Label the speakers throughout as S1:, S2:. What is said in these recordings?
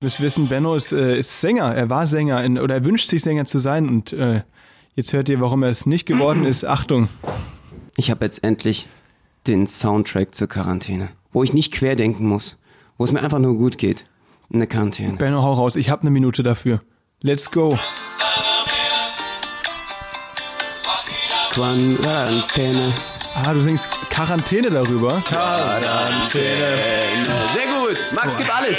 S1: Du müsst wissen, Benno ist, äh, ist Sänger. Er war Sänger in, oder er wünscht sich Sänger zu sein und äh, jetzt hört ihr, warum er es nicht geworden ist. Achtung.
S2: Ich habe jetzt endlich den Soundtrack zur Quarantäne, wo ich nicht querdenken muss, wo es mir einfach nur gut geht. Eine Quarantäne.
S1: Benno, hau raus. Ich habe eine Minute dafür. Let's go.
S2: Quarantäne.
S1: Ah, du singst Quarantäne darüber.
S2: Quarantäne. Sehr gut. Max, gib alles.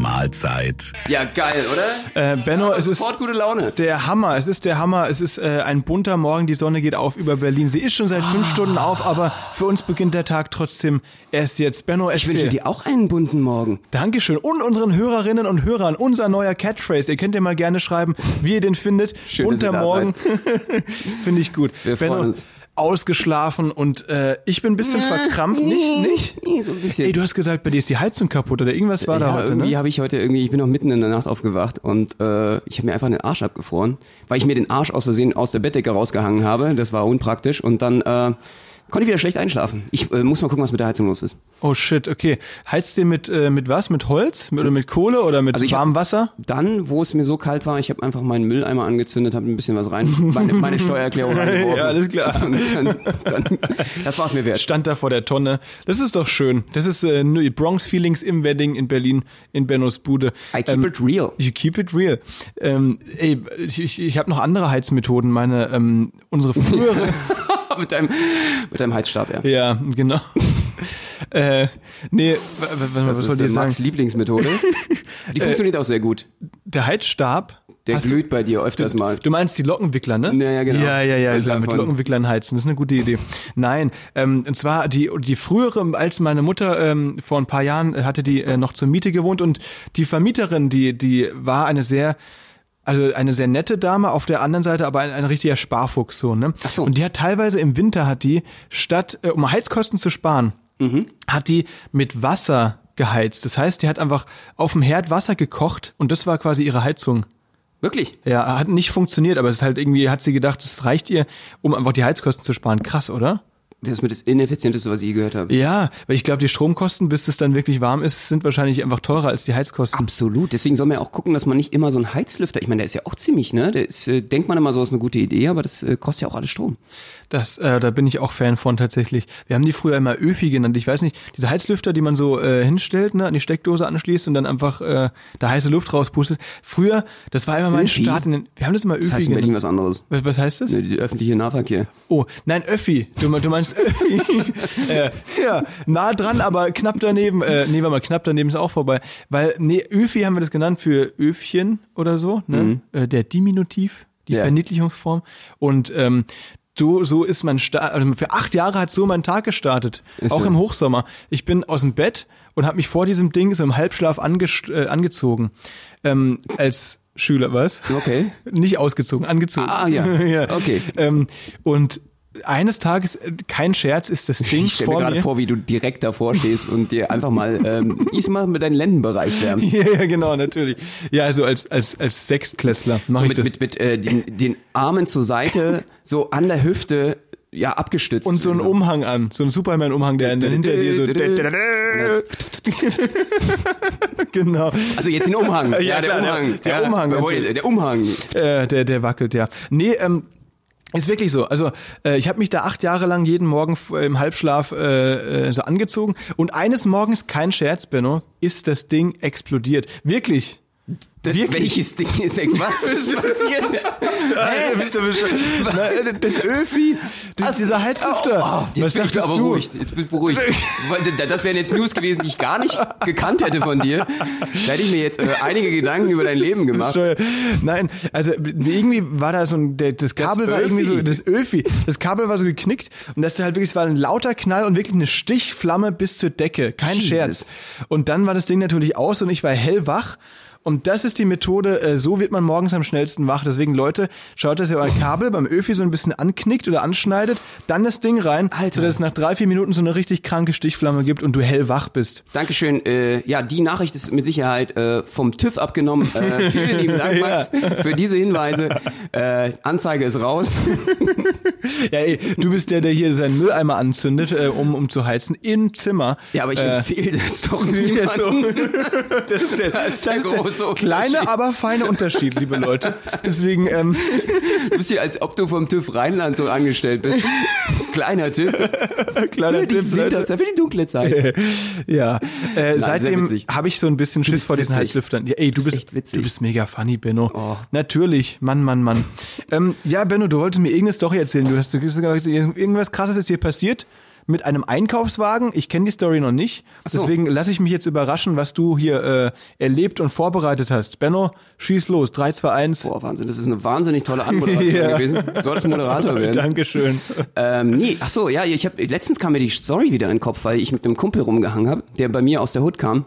S3: Mahlzeit.
S2: Ja, geil, oder?
S1: Äh, Benno, es ist
S2: gute Laune.
S1: der Hammer. Es ist der Hammer. Es ist äh, ein bunter Morgen. Die Sonne geht auf über Berlin. Sie ist schon seit
S2: Ah.
S1: fünf Stunden auf, aber für uns beginnt der Tag trotzdem erst jetzt. Benno,
S2: Ich wünsche dir auch einen bunten Morgen.
S1: Dankeschön. Und unseren Hörerinnen und Hörern unser neuer Catchphrase. Ihr könnt ja mal gerne schreiben, wie ihr den findet.
S2: Schön, dass ihr
S1: Bunter
S2: da
S1: Morgen. Finde ich gut.
S2: Wir freuen uns.
S1: Ausgeschlafen und äh, ich bin ein bisschen verkrampft. Nicht, nicht?
S2: So ein bisschen.
S1: Ey, du hast gesagt, bei dir ist die Heizung kaputt oder irgendwas war da
S2: ja,
S1: heute,
S2: irgendwie
S1: ne?
S2: habe ich heute irgendwie, ich bin noch mitten in der Nacht aufgewacht und äh, ich habe mir einfach den Arsch abgefroren, weil ich mir den Arsch aus Versehen aus der Bettdecke rausgehangen habe. Das war unpraktisch und dann äh, konnte ich wieder schlecht einschlafen. Ich äh, muss mal gucken, was mit der Heizung los ist.
S1: Oh shit, okay. Heizt ihr mit, äh, mit was? Mit Holz? Mit, oder mit Kohle oder mit
S2: Also
S1: warmem Wasser?
S2: Dann, wo es mir so kalt war, ich habe einfach meinen Mülleimer angezündet, habe ein bisschen was rein, meine, meine Steuererklärung reingeworfen.
S1: Ja, alles klar.
S2: Und dann, dann, das war's mir wert.
S1: Stand da vor der Tonne. Das ist doch schön. Das ist äh, nur die Bronx-Feelings im Wedding in Berlin, in Bennos Bude.
S2: I keep it real.
S1: You keep it real. Ähm, ey, ich, ich, ich habe noch andere Heizmethoden. Meine, ähm, unsere frühere.
S2: mit deinem, mit deinem Heizstab, ja.
S1: ja, genau. äh, nee, was
S2: ist
S1: wollte
S2: äh,
S1: ich sagen?
S2: Max Lieblingsmethode. Die funktioniert auch sehr gut.
S1: Der Heizstab.
S2: Der
S1: Hast du-
S2: glüht bei dir öfters mal.
S1: Du meinst die Lockenwickler, ne?
S2: Ja, ja, genau.
S1: Ja, ja, ja, klar, mit. Lockenwicklern heizen, das ist eine gute Idee. Nein, ähm, und zwar die, die frühere, als meine Mutter ähm, vor ein paar Jahren äh, hatte die äh, noch zur Miete gewohnt und die Vermieterin, die, die war eine sehr, also eine sehr nette Dame, auf der anderen Seite aber ein, ein richtiger Sparfuchs so, ne?
S2: Ach so.
S1: Und die hat teilweise im Winter hat die, statt, äh, um Heizkosten zu sparen,
S2: Mhm.
S1: hat die mit Wasser geheizt. Das heißt, die hat einfach auf dem Herd Wasser gekocht und das war quasi ihre Heizung.
S2: Wirklich?
S1: Ja, hat nicht funktioniert, aber es ist halt irgendwie, hat sie gedacht, es reicht ihr, um einfach die Heizkosten zu sparen. Krass, oder?
S2: Das ist mit das ineffizienteste, was ich je gehört habe.
S1: Ja, weil ich glaube, die Stromkosten, bis es dann wirklich warm ist, sind wahrscheinlich einfach teurer als die Heizkosten.
S2: Absolut. Deswegen soll man ja auch gucken, dass man nicht immer so einen Heizlüfter, ich meine, der ist ja auch ziemlich, ne? Der ist, äh, denkt man immer so, ist eine gute Idee, aber das äh, kostet ja auch alles Strom.
S1: Das, äh, da bin ich auch Fan von tatsächlich. Wir haben die früher immer Öfi genannt. Ich weiß nicht, diese Heizlüfter, die man so äh, hinstellt, ne, an die Steckdose anschließt und dann einfach äh, da heiße Luft rauspustet. Früher, das war immer mein
S2: Öfi?
S1: Start in den. Wir haben das immer Öfi
S2: Das heißt in
S1: genannt.
S2: Berlin was anderes.
S1: Was, was heißt das?
S2: Ne, Die öffentliche Nahverkehr.
S1: Oh, nein, Öffi. Du, du meinst Öffi. äh, ja, nah dran, aber knapp daneben. Äh, nee, warte mal, knapp daneben ist auch vorbei. Weil, nee, Öffi haben wir das genannt für Öfchen oder so, ne? Äh, der Diminutiv, die
S2: Ja.
S1: Verniedlichungsform. Und ähm, so, so ist mein Start. Also für acht Jahre hat so mein Tag gestartet.
S2: Ist
S1: auch
S2: ja-
S1: im Hochsommer. Ich bin aus dem Bett und habe mich vor diesem Ding so im Halbschlaf anges- äh, angezogen. Ähm, als Schüler, was?
S2: Okay.
S1: Nicht ausgezogen, angezogen.
S2: Ah, ja. Okay.
S1: Ähm, und eines Tages, äh, kein Scherz, ist das Ding
S2: Ich stelle mir gerade vor, wie du direkt davor stehst und dir einfach mal ähm, diesmal mit deinem Lendenbereich wärmst.
S1: ja, ja, genau, natürlich. Ja, also als, als, als Sechstklässler mache
S2: So
S1: ich
S2: mit,
S1: das.
S2: mit, mit äh, den, den Armen zur Seite, so an der Hüfte, ja, abgestützt.
S1: und so ein Umhang an, so ein Superman-Umhang, der dann hinter dir so. genau.
S2: Also jetzt den Umhang.
S1: Ja,
S2: Ja, der
S1: klar, der-
S2: Umhang.
S1: der
S2: ja,
S1: Umhang natürlich.
S2: Der Umhang.
S1: Äh, der, der wackelt, ja. Nee, ähm, ist wirklich so. Also äh, ich habe mich da acht Jahre lang jeden Morgen f- im Halbschlaf äh, äh, so angezogen und eines Morgens, kein Scherz, Benno, ist das Ding explodiert. Wirklich.
S2: Das,
S1: Wirklich?
S2: welches Ding ist ex- Was ist passiert?
S1: Hä? Bist du? Na, äh, das Öfi, das, dieser Heizlüfter.
S2: Oh, jetzt
S1: Was
S2: bin ich aber
S1: du?
S2: beruhigt. Jetzt bin ich beruhigt. Das wären jetzt News gewesen, die ich gar nicht gekannt hätte von dir. Da hätte ich mir jetzt äh, einige Gedanken über dein Leben gemacht.
S1: Nein, also irgendwie war da so ein, das Kabel war irgendwie so,
S2: Öfi.
S1: das Öfi, das Kabel war so geknickt und das halt wirklich, es war ein lauter Knall und wirklich eine Stichflamme bis zur Decke, kein
S2: Jesus.
S1: Scherz. Und dann war das Ding natürlich aus und ich war hellwach Und das ist die Methode, äh, so wird man morgens am schnellsten wach. Deswegen, Leute, schaut, dass ihr euer Kabel beim Öfi so ein bisschen anknickt oder anschneidet, dann das Ding rein,
S2: Alter.
S1: sodass es nach drei, vier Minuten so eine richtig kranke Stichflamme gibt und du hellwach bist.
S2: Dankeschön. Äh, ja, die Nachricht ist mit Sicherheit äh, vom TÜV abgenommen. Äh, vielen lieben Dank, Max, für diese Hinweise. Äh, Anzeige ist raus.
S1: Ja, ey, du bist der, der hier seinen Mülleimer anzündet, äh, um, um zu heizen, im Zimmer.
S2: Ja, aber ich
S1: Äh,
S2: empfehle das doch
S1: Ja,
S2: niemandem.
S1: so. Das ist der,
S2: Das ist der große
S1: kleine, aber feine Unterschied, liebe Leute. Deswegen, ähm,
S2: Du bist hier, als ob du vom TÜV Rheinland so angestellt bist. Kleiner Tipp.
S1: kleiner
S2: Für die
S1: Tipp, Leute.
S2: Winterzeit, für die dunkle Zeit.
S1: Ja, äh,
S2: sehr
S1: seitdem habe ich so ein bisschen Schiss
S2: bist
S1: vor diesen
S2: witzig.
S1: Heißlüftern. Ja, ey, du
S2: bist
S1: bist,
S2: witzig.
S1: du bist mega funny, Benno.
S2: Oh.
S1: Natürlich, Mann, Mann, Mann. ähm, ja, Benno, du wolltest mir irgendeine Story erzählen. Du hast du hast gesagt, irgendwas Krasses ist hier passiert mit einem Einkaufswagen. Ich kenne die Story noch nicht.
S2: so.
S1: Deswegen lasse ich mich jetzt überraschen, was du hier äh, erlebt und vorbereitet hast. Benno, schieß los. 3, 2, 1.
S2: Boah, Wahnsinn, das ist eine wahnsinnig tolle Anmoderation
S1: Ja.
S2: gewesen. Du solltest Moderator werden.
S1: Dankeschön.
S2: Ähm, nee, ach so, ja, ich habe letztens kam mir die Story wieder in den Kopf, weil ich mit einem Kumpel rumgehangen habe, der bei mir aus der Hood kam.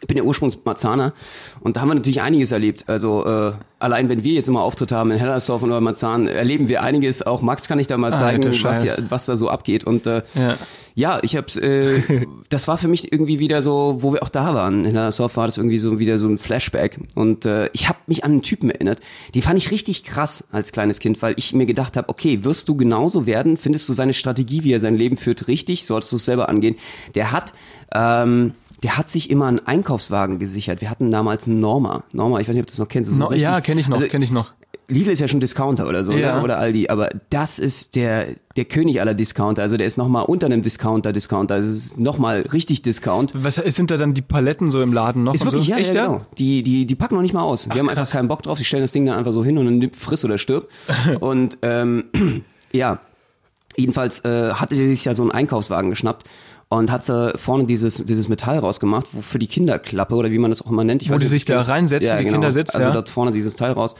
S2: Ich bin ja ursprünglich Marzahner und da haben wir natürlich einiges erlebt. Also äh, allein wenn wir jetzt immer Auftritt haben in Hellersdorf oder Marzahn, erleben wir einiges. Auch Max kann ich da mal zeigen,
S1: Alter
S2: was, hier, was da so abgeht. Und äh,
S1: Ja.
S2: ja. ich hab's, äh, das war für mich irgendwie wieder so, wo wir auch da waren. In Hellersdorf war das irgendwie so wieder so ein Flashback. Und äh, ich habe mich an einen Typen erinnert. Die fand ich richtig krass als kleines Kind, weil ich mir gedacht habe, okay, wirst du genauso werden? Findest du seine Strategie, wie er sein Leben führt, richtig? Solltest du es selber angehen? Der hat ähm, der hat sich immer einen Einkaufswagen gesichert. Wir hatten damals einen Norma. Norma, ich weiß nicht, ob du das noch kennst. Das
S1: No, ja, kenne ich noch,
S2: Also,
S1: kenne ich noch.
S2: Lidl ist ja schon Discounter oder so,
S1: Ja.
S2: ne? oder Aldi, aber das ist der, der König aller Discounter. Also der ist nochmal unter einem Discounter-Discounter. Also es ist nochmal richtig Discount.
S1: Was sind da dann die Paletten so im Laden noch?
S2: Ist wirklich,
S1: so?
S2: ja,
S1: Echt,
S2: ja, genau. Die, die, die packen noch nicht mal aus. Die haben
S1: krass.
S2: einfach keinen Bock drauf. Die stellen das Ding dann einfach so hin und dann nimmt friss oder stirb. und ähm, ja, jedenfalls äh, hatte der sich ja so einen Einkaufswagen geschnappt und hat äh, vorne dieses, dieses Metall rausgemacht, wo für die Kinderklappe oder wie man das auch immer nennt. Ich
S1: Wo
S2: weiß
S1: die
S2: nicht,
S1: sich da reinsetzen,
S2: ja,
S1: die
S2: genau.
S1: Kinder sitzen,
S2: Also
S1: ja.
S2: dort vorne dieses Teil raus.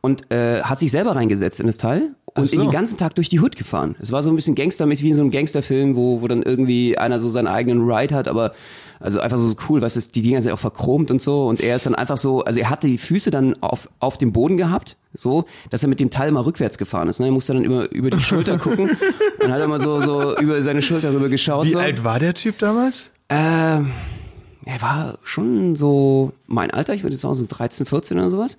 S2: Und äh, hat sich selber reingesetzt in das Teil und
S1: so.
S2: den ganzen Tag durch die Hood gefahren. Es war so ein bisschen gangstermäßig wie in so einem Gangsterfilm, wo, wo dann irgendwie einer so seinen eigenen Ride hat, aber also einfach so cool, was ist, die Dinger sind auch verchromt und so und er ist dann einfach so, also er hatte die Füße dann auf, auf dem Boden gehabt, so, dass er mit dem Teil mal rückwärts gefahren ist. Ne? Er musste dann immer über die Schulter gucken und hat immer so, so über seine Schulter rüber geschaut.
S1: Wie
S2: so.
S1: alt war der Typ damals?
S2: Ähm, er war schon so mein Alter, ich würde sagen so 13, 14 oder sowas.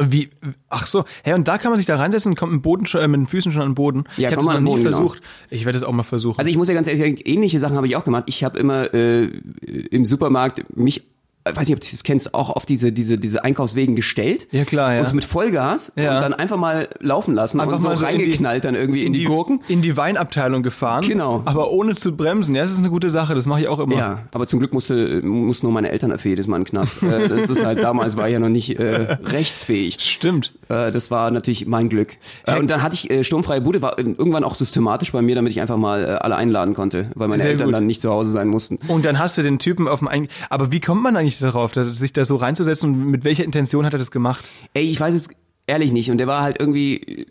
S1: Wie, ach so, hey, und da kann man sich da reinsetzen und kommt mit, Boden schon, äh, mit den Füßen schon an den Boden.
S2: Ja,
S1: ich habe das noch nie
S2: genau.
S1: versucht. Ich werde es auch mal versuchen.
S2: Also ich muss ja ganz ehrlich sagen, ähnliche Sachen habe ich auch gemacht. Ich habe immer äh, im Supermarkt mich, weiß nicht, ob du das kennst, auch auf diese, diese, diese Einkaufswegen gestellt.
S1: Ja, klar, ja.
S2: Und so mit Vollgas
S1: Ja.
S2: und dann einfach mal laufen lassen
S1: Einfach
S2: und so
S1: mal so in die-
S2: reingeknallt dann irgendwie in, die, Gurken.
S1: In die Weinabteilung gefahren.
S2: Genau.
S1: Aber ohne zu bremsen. Ja, das ist eine gute Sache. Das mache ich auch immer.
S2: Ja, aber zum Glück musste, mussten nur meine Eltern dafür jedes Mal in den Knast. Äh, das ist halt, damals war ich ja noch nicht äh, rechtsfähig.
S1: Stimmt.
S2: Äh, das war natürlich mein Glück. Äh, und dann hatte ich äh, sturmfreie Bude, war irgendwann auch systematisch bei mir, damit ich einfach mal äh, alle einladen konnte, weil meine
S1: Sehr
S2: Eltern
S1: gut.
S2: dann nicht zu Hause sein mussten.
S1: Und dann hast du den Typen auf dem Ein Aber wie kommt man eigentlich darauf, dass, sich da so reinzusetzen und mit welcher Intention hat er das gemacht?
S2: Ey, ich weiß es ehrlich nicht. Und der war halt irgendwie äh,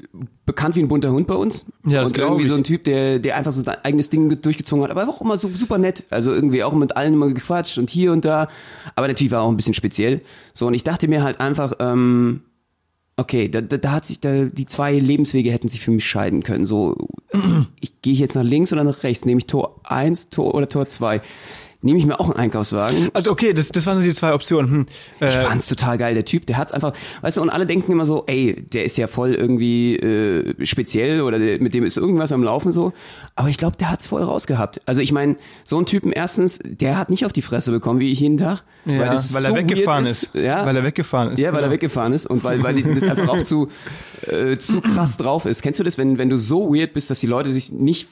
S2: bekannt wie ein bunter Hund bei uns.
S1: Ja, das
S2: und irgendwie
S1: ich.
S2: so ein Typ, der, der einfach so sein eigenes Ding durchgezogen hat. Aber er war auch immer so super nett. Also irgendwie auch mit allen immer gequatscht und hier und da. Aber der Typ war auch ein bisschen speziell. So, und ich dachte mir halt einfach, ähm, okay, da, da, da hat sich da, die zwei Lebenswege hätten sich für mich scheiden können. So, ich gehe jetzt nach links oder nach rechts? Nehme ich Tor 1 Tor oder Tor 2? Nehme ich mir auch einen Einkaufswagen?
S1: Also okay, das, das waren so die zwei Optionen. Hm.
S2: Ich
S1: Äh,
S2: fand's total geil. Der Typ, der hat's einfach, weißt du, und alle denken immer so, ey, der ist ja voll irgendwie äh, speziell oder der, mit dem ist irgendwas am Laufen so. Aber ich glaube, der hat's voll rausgehabt. Also ich meine, so ein Typen erstens, der hat nicht auf die Fresse bekommen wie ich jeden Tag,
S1: ja,
S2: weil, das
S1: weil
S2: so
S1: er weggefahren
S2: weird
S1: ist.
S2: Ja,
S1: Weil er weggefahren ist.
S2: ja, weil er
S1: genau.
S2: weggefahren ist und weil, weil das einfach auch zu, äh, zu krass drauf ist. Kennst du das, wenn, wenn du so weird bist, dass die Leute sich nicht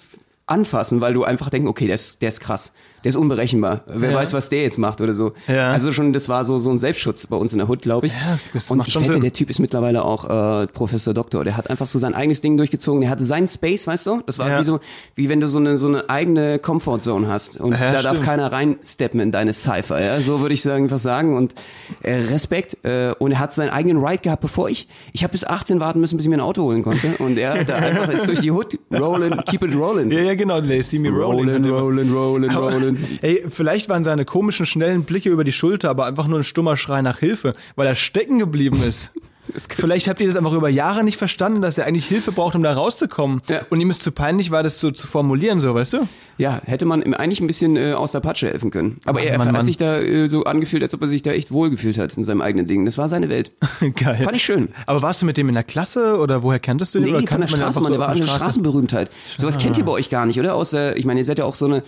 S2: anfassen, weil du einfach denkst, okay, der ist, der ist krass, der ist unberechenbar. Wer
S1: Ja.
S2: weiß, was der jetzt macht oder so.
S1: Ja.
S2: Also schon, das war so, so ein Selbstschutz bei uns in der Hood, glaube ich.
S1: Ja, das-
S2: und
S1: macht
S2: ich
S1: schon
S2: wette,
S1: Sinn.
S2: der Typ ist mittlerweile auch äh, Professor Doktor. Der hat einfach so sein eigenes Ding durchgezogen. Der hatte seinen Space, weißt du? Das war
S1: Ja.
S2: wie so, wie wenn du so eine, so eine eigene Comfortzone hast. Und da darf
S1: stimmt.
S2: keiner reinsteppen in deine Cypher, ja. So würde ich sagen, was sagen. Und äh, Respekt. Äh, und er hat seinen eigenen Ride gehabt, bevor ich, ich habe bis 18 warten müssen, bis ich mir ein Auto holen konnte. Und er da einfach ist durch die Hood rolling, keep it rolling.
S1: Ja, ja, genau. They see me rolling.
S2: rolling, rolling, rolling,
S1: Aber-
S2: rolling. Wahnsinn.
S1: Ey, vielleicht waren seine komischen, schnellen Blicke über die Schulter, aber einfach nur ein stummer Schrei nach Hilfe, weil er stecken geblieben ist. Vielleicht habt ihr das einfach über Jahre nicht verstanden, dass er eigentlich Hilfe braucht, um da rauszukommen.
S2: Ja.
S1: Und ihm ist zu peinlich war, das so zu formulieren, so, weißt du?
S2: Ja, hätte man ihm eigentlich ein bisschen äh, aus der Patsche helfen können. Aber
S1: Mann,
S2: er,
S1: Mann,
S2: hat
S1: Mann.
S2: sich da äh, so angefühlt, als ob er sich da echt wohlgefühlt hat in seinem eigenen Ding. Das war seine Welt.
S1: Geil.
S2: Fand ich schön.
S1: Aber warst du mit dem in der Klasse oder woher kanntest du den?
S2: Nee,
S1: oder
S2: von der
S1: kannte man den
S2: Straße,
S1: einfach
S2: Mann,
S1: so
S2: der war eine? Straßenberühmtheit. Sowas kennt ihr bei euch gar nicht, oder? Aus der, ich meine, ihr seid ja auch so eine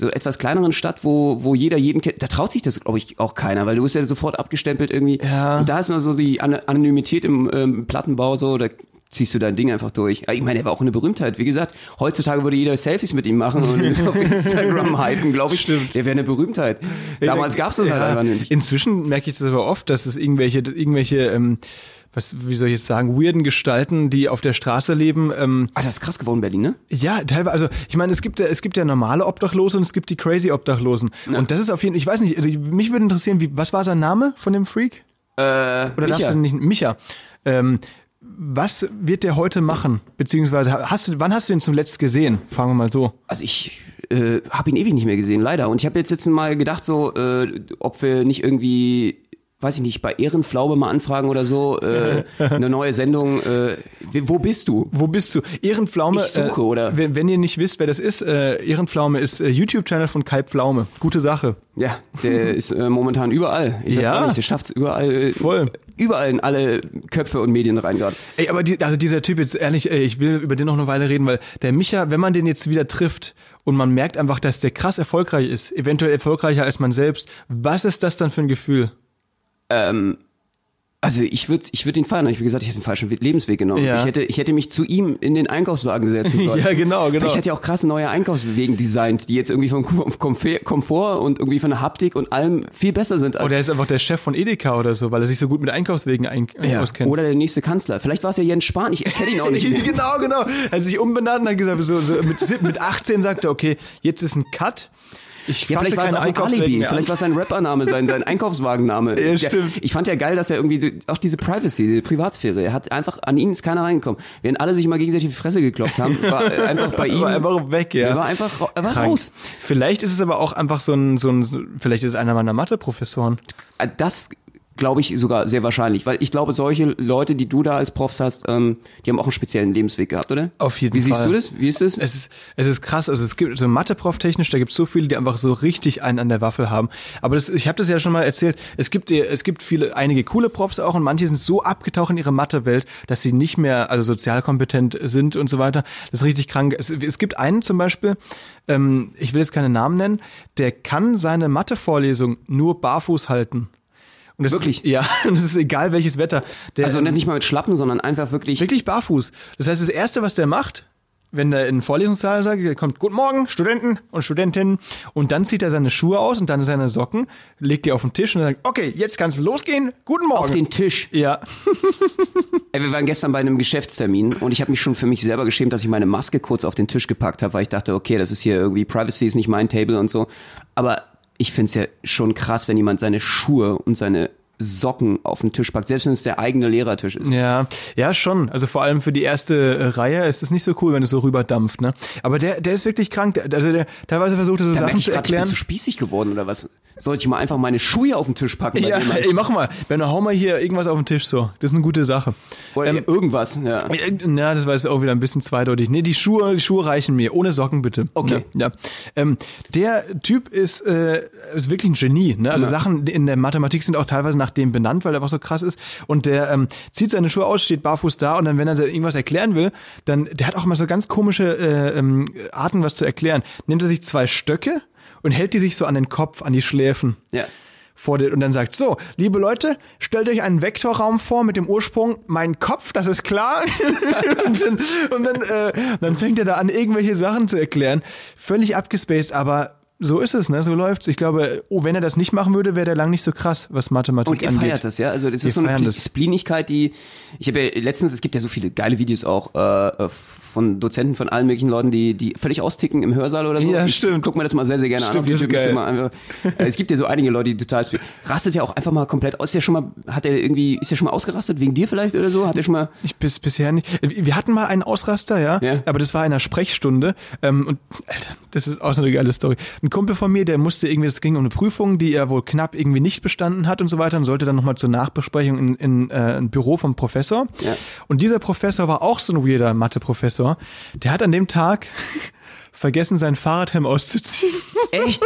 S2: so etwas kleineren Stadt, wo, wo jeder jeden kennt. Da traut sich das, glaube ich, auch keiner, weil du bist ja sofort abgestempelt irgendwie.
S1: Ja.
S2: Und da ist nur so die An Anonymität im ähm, Plattenbau so, da ziehst du dein Ding einfach durch. Ich meine, er war auch eine Berühmtheit. Wie gesagt, heutzutage würde jeder Selfies mit ihm machen und ihn auf Instagram hypen, glaube ich.
S1: Stimmt.
S2: Der wäre eine Berühmtheit. Damals gab es das halt
S1: Ja.
S2: einfach nicht.
S1: Inzwischen merke ich das aber oft, dass es irgendwelche, irgendwelche, ähm, was, wie soll ich jetzt sagen, weirden Gestalten, die auf der Straße leben, ähm,
S2: Ah, das ist krass geworden, Berlin, ne?
S1: Ja, teilweise, also ich meine, es gibt ja, es gibt ja normale Obdachlose und es gibt die crazy Obdachlosen. Und das ist auf jeden Fall, ich weiß nicht, also mich würde interessieren, wie, was war sein Name von dem Freak?
S2: Äh,
S1: Oder darfst
S2: Micha.
S1: du nicht, Micha. Ähm, was wird der heute machen? Beziehungsweise hast du, wann hast du ihn zum letzten gesehen? Fangen wir mal so.
S2: Also ich äh, habe ihn ewig nicht mehr gesehen, leider. Und ich habe jetzt, jetzt mal gedacht, so, äh, ob wir nicht irgendwie, weiß ich nicht, bei Ehrenflaube mal anfragen oder so, äh, eine neue Sendung. Äh, wo bist du?
S1: Wo bist du? Ehrenpflaume.
S2: Ich suche,
S1: äh,
S2: oder?
S1: Wenn, wenn ihr nicht wisst, wer das ist, äh, Ehrenpflaume ist äh, YouTube-Channel von Kai Pflaume. Gute Sache.
S2: Ja, der ist äh, momentan überall. Ich weiß
S1: Ja.
S2: auch nicht, der schafft's überall. Äh,
S1: Voll.
S2: Überall in alle Köpfe und Medien rein gerade.
S1: Ey, aber die, also dieser Typ jetzt ehrlich, ey, ich will über den noch eine Weile reden, weil der Micha, wenn man den jetzt wieder trifft und man merkt einfach, dass der krass erfolgreich ist, eventuell erfolgreicher als man selbst, was ist das dann für ein Gefühl?
S2: Ähm, also ich würde ich würd ihn feiern. Ich wie gesagt, ich hätte den falschen We- Lebensweg genommen.
S1: Ja.
S2: Ich, hätte, ich hätte mich zu ihm in den Einkaufswagen setzen sollen.
S1: Ja, genau, genau.
S2: Ich hätte ja auch krasse neue Einkaufswegen designt, die jetzt irgendwie vom Kom- Komfort und irgendwie von der Haptik und allem viel besser sind. Als
S1: Oder er ist einfach der Chef von Edeka oder so, weil er sich so gut mit Einkaufswegen ein
S2: ja.
S1: auskennt.
S2: Oder der nächste Kanzler. Vielleicht war es ja Jens Spahn. Ich erkenne ihn auch nicht mehr.
S1: genau, genau. Er hat sich umbenannt und hat gesagt, so, so mit, mit 18 sagt er, okay, jetzt ist ein Cut. Ich
S2: Ja, vielleicht war es auch ein Alibi. Vielleicht war es sein Rappername, sein, sein Einkaufswagenname.
S1: Ja,
S2: Der-
S1: stimmt.
S2: Ich fand ja geil, dass er irgendwie auch diese Privacy, diese Privatsphäre, er hat einfach, an ihn ist keiner reingekommen. Während alle sich mal gegenseitig die Fresse gekloppt haben, war einfach bei ihm.
S1: war einfach weg, ja.
S2: Er war einfach, er war
S1: Krank.
S2: raus.
S1: Vielleicht ist es aber auch einfach so ein, so ein vielleicht ist es einer meiner Mathe-Professoren.
S2: Äh, Das glaube ich sogar sehr wahrscheinlich, weil ich glaube, solche Leute, die du da als Profs hast, ähm, die haben auch einen speziellen Lebensweg gehabt, oder?
S1: Auf jeden
S2: Wie siehst
S1: Fall.
S2: du das? Wie ist das?
S1: Es ist, es ist krass, also es gibt so Mathe-Prof technisch, da gibt es so viele, die einfach so richtig einen an der Waffel haben. Aber das, ich habe das ja schon mal erzählt, es gibt, es gibt viele, einige coole Profs auch und manche sind so abgetaucht in ihre Mathe-Welt, dass sie nicht mehr, also sozialkompetent sind und so weiter. Das ist richtig krank. Es, es gibt einen zum Beispiel, ähm, ich will jetzt keine Namen nennen, der kann seine Mathe-Vorlesung nur barfuß halten. Und das
S2: Wirklich?
S1: Ist, ja, und es ist egal welches Wetter. Der,
S2: also nicht mal mit Schlappen, sondern einfach wirklich.
S1: Wirklich barfuß. Das heißt, das Erste, was der macht, wenn er in den Vorlesungssaal sagt, der kommt, guten Morgen, Studenten und Studentinnen, und dann zieht er seine Schuhe aus und dann seine Socken, legt die auf den Tisch und sagt, okay, jetzt kann's losgehen, guten Morgen.
S2: Auf den Tisch.
S1: ja,
S2: Ey, wir waren gestern bei einem Geschäftstermin und ich habe mich schon für mich selber geschämt, dass ich meine Maske kurz auf den Tisch gepackt habe, weil ich dachte, okay, das ist hier irgendwie Privacy ist nicht mein Table und so. Aber ich find's ja schon krass, wenn jemand seine Schuhe und seine Socken auf den Tisch packt, selbst wenn es der eigene Lehrertisch ist.
S1: ja, ja, schon. Also vor allem für die erste äh, Reihe ist es nicht so cool, wenn es so rüberdampft, ne? Aber der, der ist wirklich krank. Also der teilweise versucht er so
S2: Da
S1: Sachen
S2: ich
S1: zu
S2: gerade, ich bin
S1: erklären.
S2: zu spießig geworden oder was? Sollte ich mal einfach meine Schuhe auf den Tisch packen? Bei
S1: Ja,
S2: dem, Mann?
S1: ey, mach mal. Benno, hau mal hier irgendwas auf den Tisch so. Das ist eine gute Sache.
S2: Oder
S1: Ähm,
S2: irgendwas. Ja.
S1: Ja, das war jetzt auch wieder ein bisschen zweideutig. Nee, die Schuhe, die Schuhe reichen mir. Ohne Socken bitte.
S2: Okay.
S1: Ja. ja. Ähm, der Typ ist, äh, ist wirklich ein Genie. Ne? Also
S2: Ja.
S1: Sachen in der Mathematik sind auch teilweise nach dem benannt, weil er einfach so krass ist. Und der ähm, zieht seine Schuhe aus, steht barfuß da und dann, wenn er irgendwas erklären will, dann, der hat auch mal so ganz komische äh, ähm, Arten, was zu erklären. Nimmt er sich zwei Stöcke und hält die sich so an den Kopf, an die Schläfen
S2: ja.
S1: vor der, und dann sagt, so, liebe Leute, stellt euch einen Vektorraum vor mit dem Ursprung mein Kopf, das ist klar. und dann, und dann, äh, dann fängt er da an, irgendwelche Sachen zu erklären. Völlig abgespaced, aber so ist es, ne? So läuft's. Ich glaube, oh, wenn er das nicht machen würde, wäre der lang nicht so krass, was Mathematik
S2: Und ihr
S1: angeht.
S2: feiert das, ja? Also das
S1: Wir
S2: ist so eine. Spleenigkeit, die ich habe ja letztens, es gibt ja so viele geile Videos auch äh, von Dozenten von allen möglichen Leuten, die die völlig austicken im Hörsaal oder so.
S1: Ja,
S2: ich
S1: stimmt.
S2: Guck mir das mal sehr sehr gerne
S1: Stimmt,
S2: an. auf
S1: das ist
S2: YouTube.
S1: geil.
S2: immer einfach, äh, es gibt ja so einige Leute, die total rastet ja auch einfach mal komplett aus. Ist ja schon mal hat er irgendwie ist ja schon mal ausgerastet wegen dir vielleicht oder so? Hat er schon mal
S1: Ich bis bisher nicht. Wir hatten mal einen Ausraster, ja,
S2: Ja.
S1: aber das war in einer Sprechstunde. Ähm, und Alter, das ist auch so eine geile Story. Ein Kumpel von mir, der musste irgendwie, es ging um eine Prüfung, die er wohl knapp irgendwie nicht bestanden hat und so weiter und sollte dann nochmal zur Nachbesprechung in, in äh, ein Büro vom Professor.
S2: Ja.
S1: Und dieser Professor war auch so ein weirder Mathe-Professor. Der hat an dem Tag vergessen, sein Fahrradhelm auszuziehen.
S2: Echt?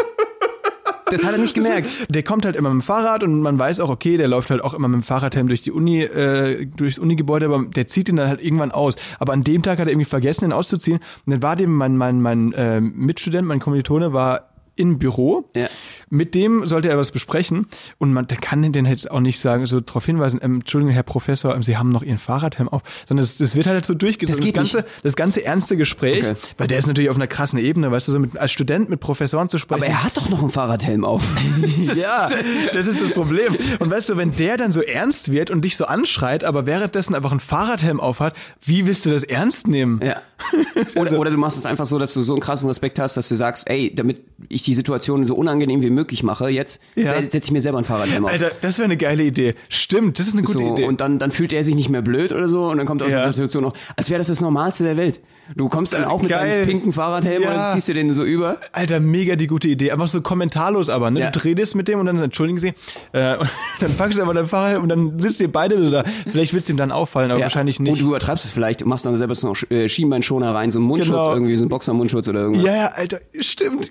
S2: Das hat er nicht gemerkt.
S1: Der kommt halt immer mit dem Fahrrad und man weiß auch, okay, der läuft halt auch immer mit dem Fahrradhelm durch die Uni, äh, durchs Unigebäude, aber der zieht ihn dann halt irgendwann aus. Aber an dem Tag hat er irgendwie vergessen, ihn auszuziehen. Und dann war dem mein, mein, mein äh, Mitstudent, mein Kommilitone, war im Büro.
S2: Ja.
S1: Mit dem sollte er was besprechen und man der kann den jetzt auch nicht sagen, so darauf hinweisen, ähm, Entschuldigung, Herr Professor, ähm, Sie haben noch Ihren Fahrradhelm auf, sondern das, das wird halt so durchgezogen.
S2: Das geht
S1: ganze, das ganze ernste Gespräch,
S2: Okay.
S1: weil der ist natürlich auf einer krassen Ebene, weißt du, so mit, als Student mit Professoren zu sprechen.
S2: Aber er hat doch noch einen Fahrradhelm auf.
S1: Ja, das ist das Problem. Und weißt du, wenn der dann so ernst wird und dich so anschreit, aber währenddessen einfach einen Fahrradhelm aufhat, wie willst du das ernst nehmen?
S2: Ja. Oder, oder du machst es einfach so, dass du so einen krassen Respekt hast, dass du sagst, ey, damit ich die Situation so unangenehm wie möglich mache, jetzt
S1: Ja.
S2: se- setze ich mir selber ein Fahrradhelm auf.
S1: Alter, das wäre eine geile Idee. Stimmt, das ist eine gute
S2: so,
S1: Idee.
S2: und dann, dann fühlt er sich nicht mehr blöd oder so und dann kommt aus
S1: Ja.
S2: der Situation noch, als wäre das das Normalste der Welt. Du kommst dann auch mit
S1: Geil.
S2: deinem pinken Fahrradhelm
S1: Ja.
S2: und dann ziehst du den so über.
S1: Alter, mega die gute Idee. Einfach so kommentarlos aber, ne?
S2: Ja.
S1: Du redest mit dem und dann, entschuldigen Sie, äh, und dann packst du aber dein Fahrrad und dann sitzt ihr beide so da. Vielleicht wird es ihm dann auffallen, aber
S2: Ja.
S1: wahrscheinlich
S2: Und
S1: nicht.
S2: du übertreibst es vielleicht, du machst dann selber so noch äh, Schienbeinschoner rein, so einen Mundschutz
S1: Genau.
S2: irgendwie, so einen Boxermundschutz oder irgendwas.
S1: Ja, ja, Alter, stimmt.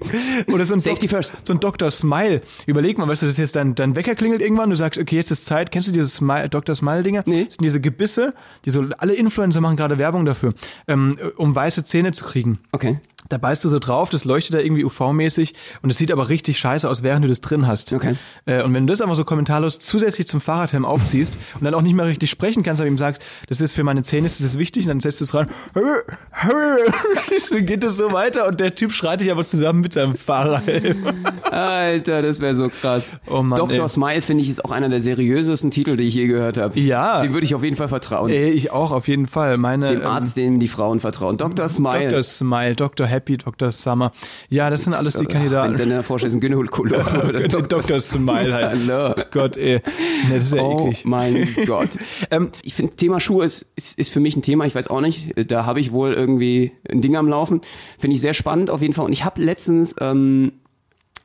S1: Oder so ein,
S2: Safety
S1: Dok-
S2: first.
S1: so ein Dr. Smile. Überleg mal, weißt du, das ist jetzt dein, dein Wecker klingelt irgendwann, du sagst, okay, jetzt ist Zeit. Kennst du diese Smile, Dr. Smile-Dinger?
S2: Nee.
S1: Das sind diese Gebisse, die so, alle Influencer machen gerade Werbung dafür, ähm, um weiße Zähne zu kriegen.
S2: Okay.
S1: Da beißt du so drauf, das leuchtet da irgendwie UV-mäßig und es sieht aber richtig scheiße aus, während du das drin hast.
S2: Okay.
S1: Äh, und wenn du das aber so kommentarlos zusätzlich zum Fahrradhelm aufziehst und dann auch nicht mehr richtig sprechen kannst, aber ihm sagst, das ist für meine Zähne, das ist wichtig, und dann setzt du es rein, dann geht es so weiter und der Typ schreit dich aber zusammen mit seinem Fahrradhelm.
S2: Alter, das wäre so krass.
S1: Oh Mann,
S2: Dr.
S1: ey.
S2: Smile finde ich ist auch einer der seriösesten Titel, die ich je gehört habe.
S1: Ja.
S2: Dem würde ich auf jeden Fall vertrauen.
S1: Ey, ich auch auf jeden Fall. Meine
S2: Dem Arzt, dem die Frauen vertrauen. Dr. Smile.
S1: Ähm, Dr. Smile, Dr. Happy, Dr. Summer. Ja, das sind alles die
S2: Wenn
S1: Kandidaten.
S2: du dir vorstellst, ein Gynäkologe oder
S1: Dr. Dr. Smile halt.
S2: Hallo.
S1: Gott, ey. Nee, das ist ja
S2: Oh
S1: eklig.
S2: mein Gott.
S1: Ähm,
S2: ich finde, Thema Schuhe ist, ist, ist für mich ein Thema, ich weiß auch nicht, da habe ich wohl irgendwie ein Ding am Laufen. Finde ich sehr spannend auf jeden Fall. Und ich habe letztens ähm,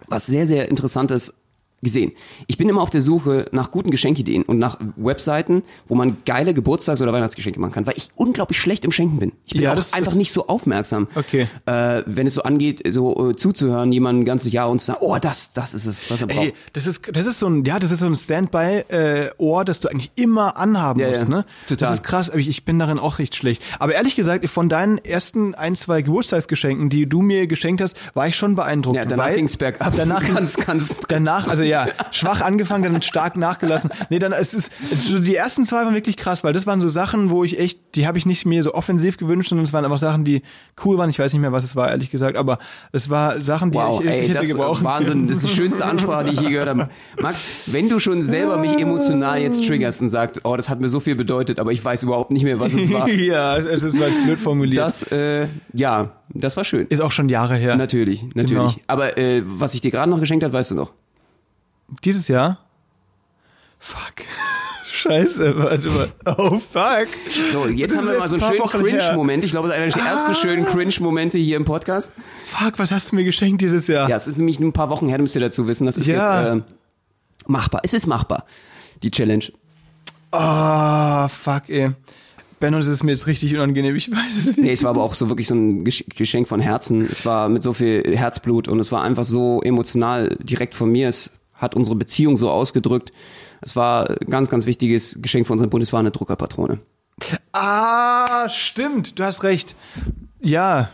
S2: was sehr, sehr Interessantes gesehen. Ich bin immer auf der Suche nach guten Geschenkideen und nach Webseiten, wo man geile Geburtstags- oder Weihnachtsgeschenke machen kann, weil ich unglaublich schlecht im Schenken bin. Ich bin
S1: Ja, das-
S2: einfach
S1: das-
S2: nicht so aufmerksam.
S1: Okay.
S2: Äh, wenn es so angeht, so äh, zuzuhören, jemandem ein ganzes Jahr und zu sagen, oh, das, das ist es, was er braucht.
S1: Ey, das ist, das ist so ein, ja, das ist so ein Standby-Ohr, das du eigentlich immer anhaben
S2: Ja,
S1: musst,
S2: ja.
S1: ne?
S2: Total.
S1: Das ist krass, aber ich, ich bin darin auch recht schlecht. Aber ehrlich gesagt, von deinen ersten ein, zwei Geburtstagsgeschenken, die du mir geschenkt hast, war ich schon beeindruckt.
S2: Ja, danach
S1: weil
S2: ging's bergab.
S1: Danach
S2: Ganz, ganz-
S1: danach, also ja, schwach angefangen, dann stark nachgelassen. Nee, dann, es ist, so, die ersten zwei waren wirklich krass, weil das waren so Sachen, wo ich echt, die habe ich nicht mir so offensiv gewünscht, sondern es waren einfach Sachen, die cool waren. Ich weiß nicht mehr, was es war, ehrlich gesagt, aber es war Sachen, die
S2: Wow,
S1: ich
S2: ey,
S1: hätte
S2: das
S1: gebrauchen
S2: ist Wahnsinn. Das ist die schönste Ansprache, die ich je gehört habe. Max, wenn du schon selber mich emotional jetzt triggerst und sagst, oh, das hat mir so viel bedeutet, aber ich weiß überhaupt nicht mehr, was es war.
S1: ja, es ist es blöd formuliert.
S2: Das, äh, ja, das war schön.
S1: ist auch schon Jahre her.
S2: Natürlich, natürlich.
S1: Genau.
S2: Aber äh, was ich dir gerade noch geschenkt habe, weißt du noch?
S1: Dieses Jahr? Fuck. Scheiße, warte mal. Oh, fuck.
S2: So, jetzt
S1: Das
S2: haben wir mal so einen schönen.
S1: Ah.
S2: Cringe-Moment. Ich glaube, das ist einer der ersten schönen Cringe-Momente hier im Podcast.
S1: Fuck, was hast du mir geschenkt dieses Jahr?
S2: Ja, es ist nämlich nur ein paar Wochen her, du musst dir dazu wissen. Das ist
S1: Ja.
S2: jetzt äh, machbar. Es ist machbar, die Challenge.
S1: Ah, fuck, ey. Benno, das ist mir jetzt richtig unangenehm. Ich weiß es nicht.
S2: Nee, es war aber auch so wirklich so ein Gesch- Geschenk von Herzen. Es war mit so viel Herzblut und es war einfach so emotional direkt von mir. Es hat unsere Beziehung so ausgedrückt. Es war ein ganz, ganz wichtiges Geschenk von unserem Bund. Es war eine Druckerpatrone.
S1: Ah, stimmt. Du hast recht. Ja.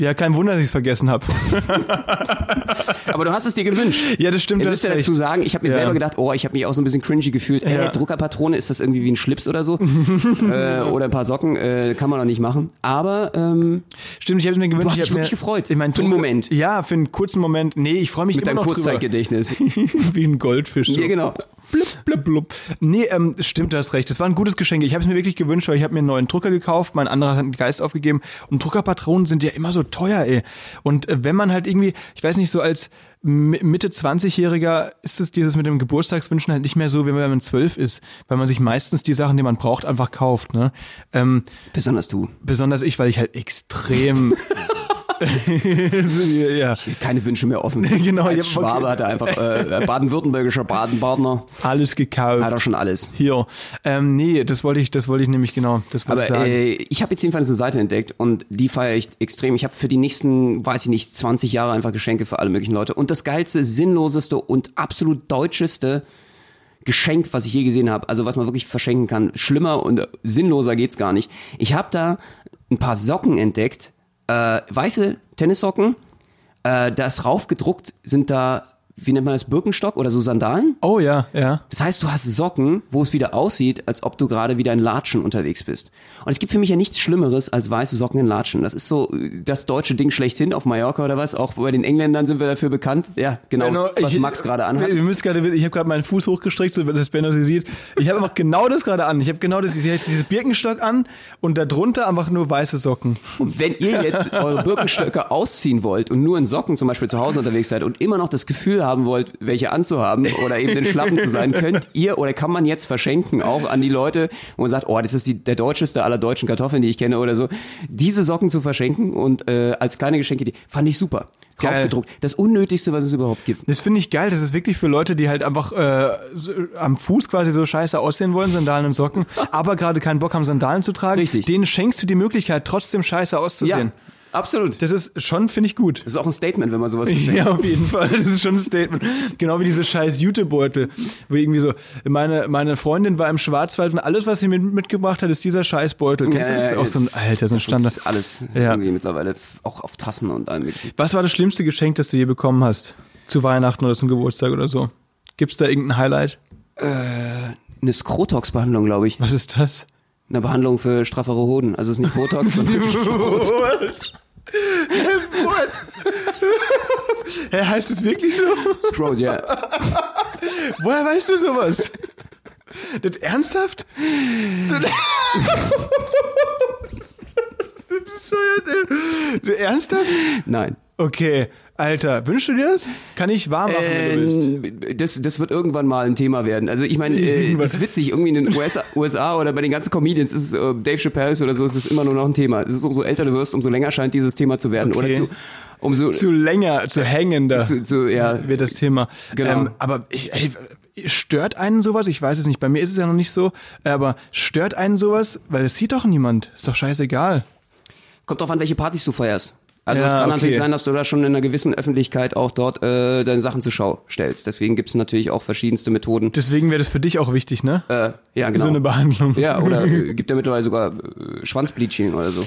S1: Ja, kein Wunder, dass ich es vergessen habe.
S2: Aber du hast es dir gewünscht.
S1: Ja, das stimmt.
S2: Ich
S1: du hast
S2: ja dazu sagen, ich habe mir
S1: Ja.
S2: selber gedacht, oh, ich habe mich auch so ein bisschen cringy gefühlt. Ey,
S1: Ja.
S2: Druckerpatrone, ist das irgendwie wie ein Schlips oder so? äh, oder ein paar Socken, äh, kann man doch nicht machen. Aber ähm,
S1: Stimmt, ich habe es mir gewünscht.
S2: Du hast
S1: ich
S2: dich wirklich
S1: mir,
S2: gefreut.
S1: Ich mein,
S2: Für einen Moment.
S1: Ja, für einen kurzen Moment. Nee, ich freue mich
S2: mit
S1: immer
S2: deinem
S1: noch.
S2: Kurzzeitgedächtnis.
S1: Wie ein Goldfisch. So.
S2: ja, genau.
S1: Blub, blub, blub. Nee, ähm, stimmt, du hast recht. Das war ein gutes Geschenk. Ich habe es mir wirklich gewünscht, weil ich habe mir einen neuen Drucker gekauft, mein anderer hat den Geist aufgegeben. Und Druckerpatronen sind ja immer so teuer, ey. Und äh, wenn man halt irgendwie, ich weiß nicht, so als Mi- Mitte 20-Jähriger ist es dieses mit dem Geburtstagswünschen halt nicht mehr so, wie wenn man zwölf ist, weil man sich meistens die Sachen, die man braucht, einfach kauft. Ne? Ähm,
S2: Besonders du.
S1: besonders ich, weil ich halt extrem ja.
S2: Keine Wünsche mehr offen.
S1: Genau,
S2: Als
S1: ja,
S2: Schwabe
S1: okay.
S2: hat er einfach äh, baden-württembergischer Baden-Partner.
S1: Alles gekauft.
S2: Hat er schon alles.
S1: Hier. Ähm, nee, das wollte ich, das wollte ich nämlich genau. Das wollte ich sagen.
S2: äh, ich habe jetzt jedenfalls eine Seite entdeckt und die feiere ich extrem. Ich habe für die nächsten, weiß ich nicht, 20 Jahre einfach Geschenke für alle möglichen Leute. Und das geilste, sinnloseste und absolut deutscheste Geschenk, was ich je gesehen habe, also was man wirklich verschenken kann, schlimmer und sinnloser geht's gar nicht. Ich habe da ein paar Socken entdeckt, äh, weiße Tennissocken, äh, da ist raufgedruckt, sind da, wie nennt man das, Birkenstock oder so Sandalen?
S1: oh ja, ja.
S2: Das heißt, du hast Socken, wo es wieder aussieht, als ob du gerade wieder in Latschen unterwegs bist. Und es gibt für mich ja nichts Schlimmeres als weiße Socken in Latschen. Das ist so äh, das deutsche Ding schlechthin auf Mallorca oder was. Auch bei den Engländern sind wir dafür bekannt. Ja, genau,
S1: Benno,
S2: was
S1: ich-
S2: Max gerade anhat.
S1: Wir müssen gerade, ich habe gerade meinen Fuß hochgestreckt, so dass Benno sie sieht. Ich habe einfach genau das gerade an. Ich habe genau das, ich habe dieses Birkenstock an und darunter einfach nur weiße Socken.
S2: Und wenn ihr jetzt eure Birkenstöcke ausziehen wollt und nur in Socken zum Beispiel zu Hause unterwegs seid und immer noch das Gefühl haben wollt, welche anzuhaben oder eben den Schlappen zu sein, könnt ihr oder kann man jetzt verschenken auch an die Leute, wo man sagt, oh, das ist die, der deutscheste aller deutschen Kartoffeln, die ich kenne oder so, diese Socken zu verschenken und äh, als kleine Geschenke, die fand ich super.
S1: Geil.
S2: Draufgedruckt. Das Unnötigste, was es überhaupt gibt.
S1: Das finde ich geil. Das ist wirklich für Leute, die halt einfach äh, so, am Fuß quasi so scheiße aussehen wollen, Sandalen und Socken, aber gerade keinen Bock haben, Sandalen zu tragen.
S2: Richtig.
S1: Denen schenkst du die Möglichkeit, trotzdem scheiße auszusehen.
S2: Absolut.
S1: Das ist schon, finde ich gut.
S2: Das ist auch ein Statement, wenn man sowas verschenkt.
S1: Ja, auf jeden Fall. Das ist schon ein Statement. Genau wie diese scheiß Jutebeutel, wo irgendwie so, meine, meine Freundin war im Schwarzwald und alles, was sie mit, mitgebracht hat, ist dieser scheiß Beutel. Kennst du das?
S2: Ja,
S1: Das ist auch so ein, Alter, so ein
S2: Das
S1: Standard.
S2: ist alles
S1: Ja.
S2: irgendwie mittlerweile auch auf Tassen und allem.
S1: Was war das schlimmste Geschenk, das du je bekommen hast? Zu Weihnachten oder zum Geburtstag oder so? Gibt's da irgendein Highlight?
S2: Eine Skrotox-Behandlung, glaube ich.
S1: Was ist das?
S2: Eine Behandlung für straffere Hoden. Also es ist nicht Botox, sondern
S1: Hä, heißt es wirklich so?
S2: Scrot, ja.
S1: Woher weißt du sowas? Das ernsthaft? Du bescheuert, ey. Du ernsthaft?
S2: Nein.
S1: Okay, Alter, wünschst du dir das? Kann ich warm machen, wenn du willst.
S2: Äh, das, das wird irgendwann mal ein Thema werden. Also ich meine, äh, das ist witzig, irgendwie in den USA, USA oder bei den ganzen Comedians ist es, äh, Dave Chappelle oder so, ist es immer nur noch ein Thema. Es ist umso älter du wirst, umso länger scheint dieses Thema zu werden.
S1: Okay.
S2: Oder zu, umso
S1: Zu länger, zu hängender
S2: zu, zu ja,
S1: wird das Thema.
S2: Genau.
S1: Ähm, aber ich, ey, stört einen sowas? Ich weiß es nicht. Bei mir ist es ja noch nicht so. Aber stört einen sowas? Weil es sieht doch niemand. Ist doch scheißegal.
S2: kommt drauf an, welche Partys du feierst. Also
S1: Ja,
S2: es kann
S1: okay.
S2: natürlich sein, dass du da schon in einer gewissen Öffentlichkeit auch dort äh, deine Sachen zur Schau stellst. Deswegen gibt es natürlich auch verschiedenste Methoden.
S1: Deswegen wäre das für dich auch wichtig, ne?
S2: Äh, ja, genau.
S1: So eine Behandlung.
S2: ja, oder äh, gibt ja mittlerweile sogar äh, Schwanzbleaching oder so.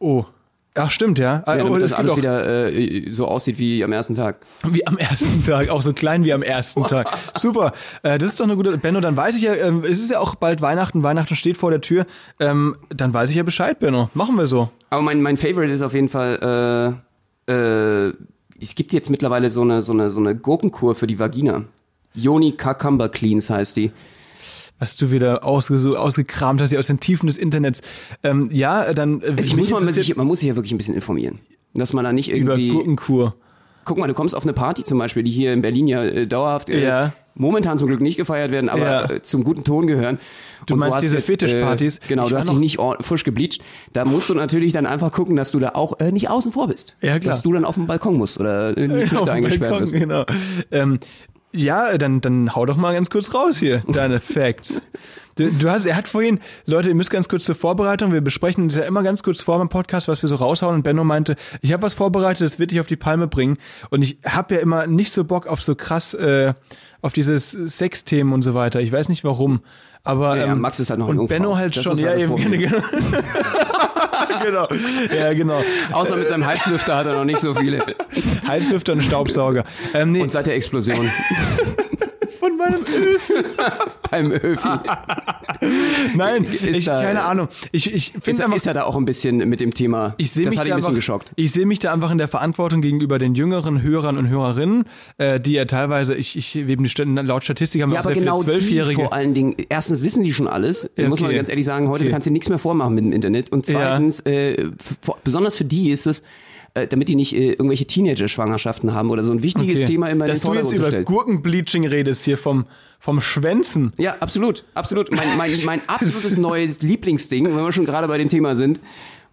S1: Oh. Ach, stimmt, ja.
S2: Ja,
S1: oh,
S2: damit
S1: es
S2: das alles
S1: auch,
S2: wieder äh, so aussieht wie am ersten Tag.
S1: Wie am ersten Tag, auch so klein wie am ersten Tag. Super. Äh, das ist doch eine gute. Benno, dann weiß ich ja, ähm, es ist ja auch bald Weihnachten, Weihnachten steht vor der Tür. Ähm, dann weiß ich ja Bescheid, Benno. Machen wir so.
S2: Aber mein, mein Favorite ist auf jeden Fall, äh, äh, es gibt jetzt mittlerweile so eine, so eine, so eine Gurkenkur für die Vagina. Yoni Cucumber Cleans heißt die.
S1: Was du wieder ausge so ausgekramt hast, hier aus den Tiefen des Internets. Ähm, ja, dann.
S2: Also muss man, sich, man muss sich ja wirklich ein bisschen informieren. Dass man da nicht
S1: über
S2: irgendwie.
S1: Gurkenkur.
S2: Guck mal, du kommst auf eine Party zum Beispiel, die hier in Berlin ja äh, dauerhaft äh,
S1: Ja.
S2: momentan zum Glück nicht gefeiert werden, aber
S1: Ja.
S2: äh, zum guten Ton gehören.
S1: Du
S2: Und
S1: meinst
S2: hast
S1: diese
S2: jetzt,
S1: Fetischpartys?
S2: Äh, genau,
S1: Ich
S2: du hast dich nicht frisch gebleached. Da musst du natürlich dann einfach gucken, dass du da auch nicht außen vor bist.
S1: Ja, klar.
S2: Dass du dann auf dem Balkon musst oder in die
S1: dem
S2: eingesperrt
S1: Balkon,
S2: wirst.
S1: Genau. Ähm, ja, dann, dann hau doch mal ganz kurz raus hier, deine Facts. Du, du hast, er hat vorhin, Leute, ihr müsst ganz kurz zur Vorbereitung, wir besprechen das ja immer ganz kurz vor beim Podcast, was wir so raushauen und Benno meinte, ich habe was vorbereitet, das wird dich auf die Palme bringen und ich habe ja immer nicht so Bock auf so krass, äh, auf dieses Sexthemen und so weiter. Ich weiß nicht warum, aber
S2: Ja,
S1: ähm,
S2: Max ist halt noch
S1: und
S2: Jungfrau.
S1: Benno halt
S2: Das
S1: schon, ja
S2: halt
S1: eben, genau. genau, ja genau.
S2: Außer mit seinem Heizlüfter hat er noch nicht so viele.
S1: Heizlüfter und Staubsauger. Ähm, nee,
S2: Und seit der Explosion
S1: von meinem Öfen.
S2: beim Öfi
S1: Nein,
S2: Ist
S1: ich,
S2: da-
S1: keine Ahnung. Ich, ich
S2: ist,
S1: finde einfach,
S2: ist er da auch ein bisschen mit dem Thema.
S1: ich sehe
S2: das
S1: mich da
S2: ein bisschen
S1: einfach,
S2: geschockt.
S1: Ich sehe mich da einfach in der Verantwortung gegenüber den jüngeren Hörern und Hörerinnen, äh, die ja teilweise, ich, ich eben laut Statistik haben wir
S2: Ja,
S1: auch
S2: aber
S1: sehr
S2: genau
S1: viele Zwölfjährige.
S2: vor allen Dingen, erstens wissen die schon alles, muss man
S1: okay.
S2: ganz ehrlich sagen, heute
S1: Okay.
S2: kannst du nichts mehr vormachen mit dem Internet. Und
S1: Ja.
S2: zweitens, äh, f- besonders für die ist es, äh, damit die nicht äh, irgendwelche Teenager-Schwangerschaften haben oder so ein wichtiges
S1: Okay.
S2: Thema immer in
S1: Dass
S2: den
S1: du jetzt
S2: Vordergrund
S1: über. Gurkenbleaching redest hier vom, vom Schwänzen.
S2: Ja, absolut, absolut. Mein, mein, mein absolutes neues Lieblingsding, wenn wir schon gerade bei dem Thema sind.